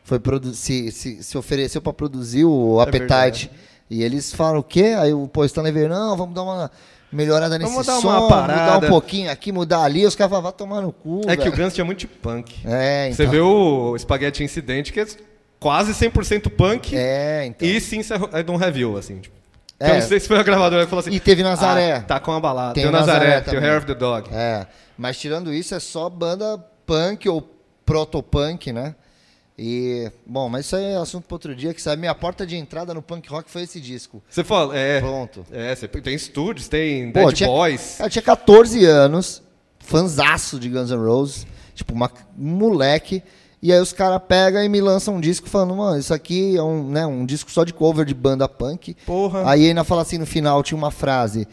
foi se, se, se ofereceu para produzir o É Appetite. verdade. e eles falam o quê? Aí o Paul Stanley veio, não, vamos dar uma melhorada nesse Vamos dar som, uma mudar parada." um pouquinho aqui, mudar ali, os caras vai tomar no cu. É que o velho." Guns tinha muito de punk. É, Você então. vê o Spaghetti Incidente, que é quase 100% punk. É, então. E sim, é de um review, assim. Tipo. É. Eu não sei se foi a gravadora que falou assim. E teve Nazaré. "Ah, tá com a balada. Tem Tem, o o Nazaré, Nazaré tem o. Hair of the Dog. É, mas tirando isso, é só banda punk ou proto-punk, né? E, bom, mas isso aí é assunto para outro dia, que sabe, minha porta de entrada no punk rock foi esse disco. Você fala, é. Pronto. É, você tem estúdios, tem Pô, Dead tinha- Boys. Eu tinha 14 anos, fanzaço de Guns N' Roses, tipo, uma, um moleque, e aí os caras pegam e me lançam um disco falando, mano, isso aqui é um, né, um disco só de cover de banda punk. Porra. Aí ainda fala assim no final, tinha uma frase,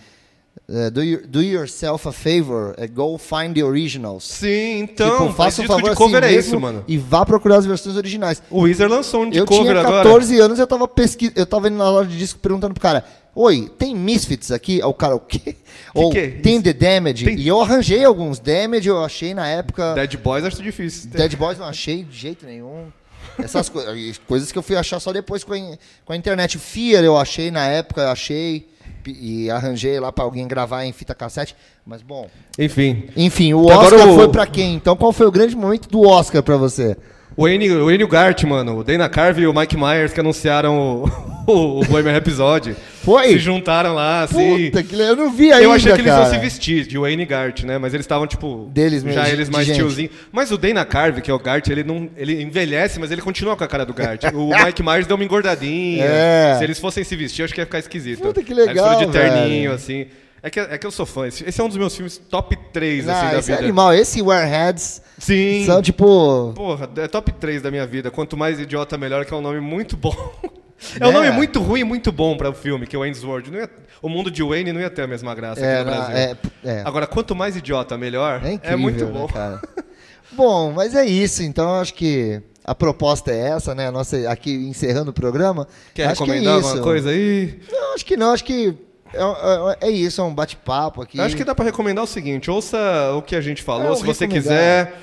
eh, do, your- do yourself a favor, eh, go find the originals. Sim, então. tipo, faça um favor de cover assim é isso, mano. e vá procurar as versões originais. O Weezer lançou um de eu cover tinha agora. 14 anos e eu tava pesquisando, eu tava indo na loja de disco perguntando pro cara, oi, tem Misfits aqui? O cara, o quê? Ou que é tem isso? The Damage? Tem- E eu arranjei alguns. Damage eu achei na época. Dead Boys acho difícil. Dead Boys não achei de jeito nenhum. Essas coi- coisas que eu fui achar só depois com a, com a internet. Fear eu achei na época, eu achei e arranjei lá pra alguém gravar em fita cassete. Mas bom, Enfim. enfim, o Oscar o- foi pra quem? Então qual foi o grande momento do Oscar pra você? O Enio, o Enio Gart, mano, o Dana Carvey e o Mike Myers que anunciaram o, o, o Bohemian Rhapsody. Foi? Se juntaram lá, assim. Puta, que eu não vi ainda, eu achei que eles cara. iam se vestir de Wayne Gart, né? Mas eles estavam, tipo. Deles mesmo, Já eles mais gente. tiozinho. Mas o Dana Carvey, que é o Gart, ele não. Ele envelhece, mas ele continua com a cara do Gart. O Mike Myers deu uma engordadinha. É. Se eles fossem se vestir, eu acho que ia ficar esquisito. Puta, que Aí eles legal, foram de terninho, velho. assim. É que, é que eu sou fã. Esse, esse é um dos meus filmes top 3, Ah, assim, da esse é vida. animal. Esse Warheads Sim. são tipo. Porra, é top 3 da minha vida. Quanto mais idiota, melhor, que é um nome muito bom. É um É. nome muito ruim e muito bom para o filme, que é Wayne's World. Ia- o mundo de Wayne não ia ter a mesma graça É, aqui no na- Brasil. é, é. Agora, quanto mais idiota, melhor. É incrível, muito né, bom. cara? Bom, mas é isso. Então, acho que a proposta é essa, né? Nossa, aqui encerrando o programa. Quer acho recomendar que é isso. alguma coisa aí? Não, acho que não. Acho que é, é- é isso. É um bate-papo aqui. Acho que dá para recomendar o seguinte: ouça o que a gente falou, É, se você quiser.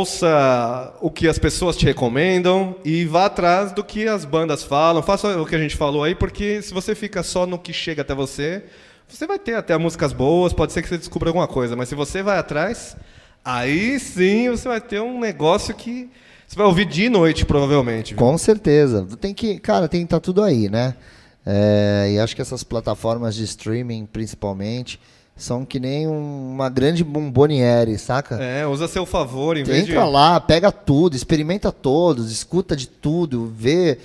Ouça o que as pessoas te recomendam e vá atrás do que as bandas falam. Faça o que a gente falou aí, porque se você fica só no que chega até você, você vai ter até músicas boas, pode ser que você descubra alguma coisa, mas se você vai atrás, aí sim você vai ter um negócio que você vai ouvir dia e noite, provavelmente. viu? Com certeza. Tem que, cara, tem que estar tudo aí, né? É, e acho que essas plataformas de streaming, principalmente, são que nem um- uma grande bomboniere, saca? É, usa a seu favor, em vez de. Entra lá, pega tudo, experimenta todos, escuta de tudo, vê,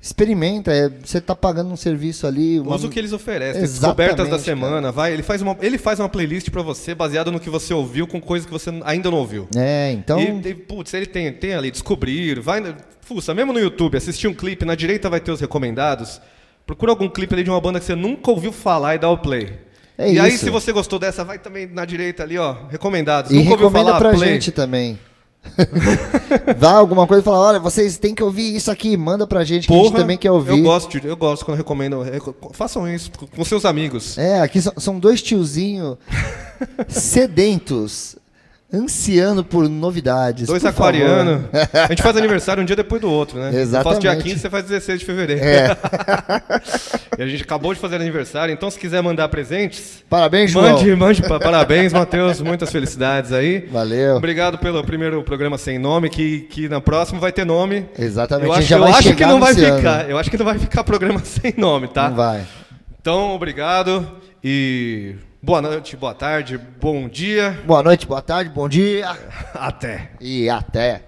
experimenta. é, você tá pagando um serviço ali. uma- Usa o que eles oferecem, Exatamente, descobertas da cara. semana, vai, ele faz, uma, ele faz uma playlist pra você baseada no que você ouviu com coisas que você ainda não ouviu. É, então. E, e, putz, ele tem, tem ali, descobrir, vai, fuça, mesmo no YouTube, assistir um clipe, na direita vai ter os recomendados, procura algum clipe ali de uma banda que você nunca ouviu falar e dá o play. É e aí, isso. se você gostou dessa, vai também na direita ali, ó, recomendados. E nunca ouviu recomenda falar, pra play. gente também. Dá alguma coisa e fala, olha, vocês têm que ouvir isso aqui, manda pra gente que a gente também quer ouvir. Eu gosto, eu gosto quando recomendo. reco- Façam isso com- com seus amigos. É, aqui são, são dois tiozinhos sedentos, ansiando por novidades. Dois por favor. aquarianos. A gente faz aniversário um dia depois do outro, né? Eu faço dia Exatamente. 15, você faz 16 de fevereiro. É. e a gente acabou de fazer aniversário, então se quiser mandar presentes, Parabéns, João. mande, mande pa- parabéns, Matheus. Muitas felicidades aí. Valeu. Obrigado pelo primeiro programa sem nome, que, que na próxima vai ter nome. Exatamente, Eu acho, eu acho que não vai anunciando. ficar. Eu acho que não vai ficar programa sem nome, tá? Não vai. Então, obrigado e Boa noite, boa tarde, bom dia. Boa noite, boa tarde, bom dia. Até. E até.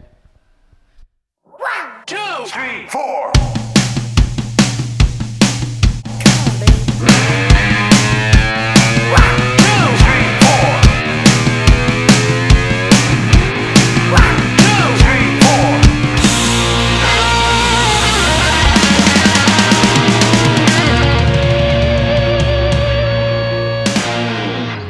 One, two, three, four.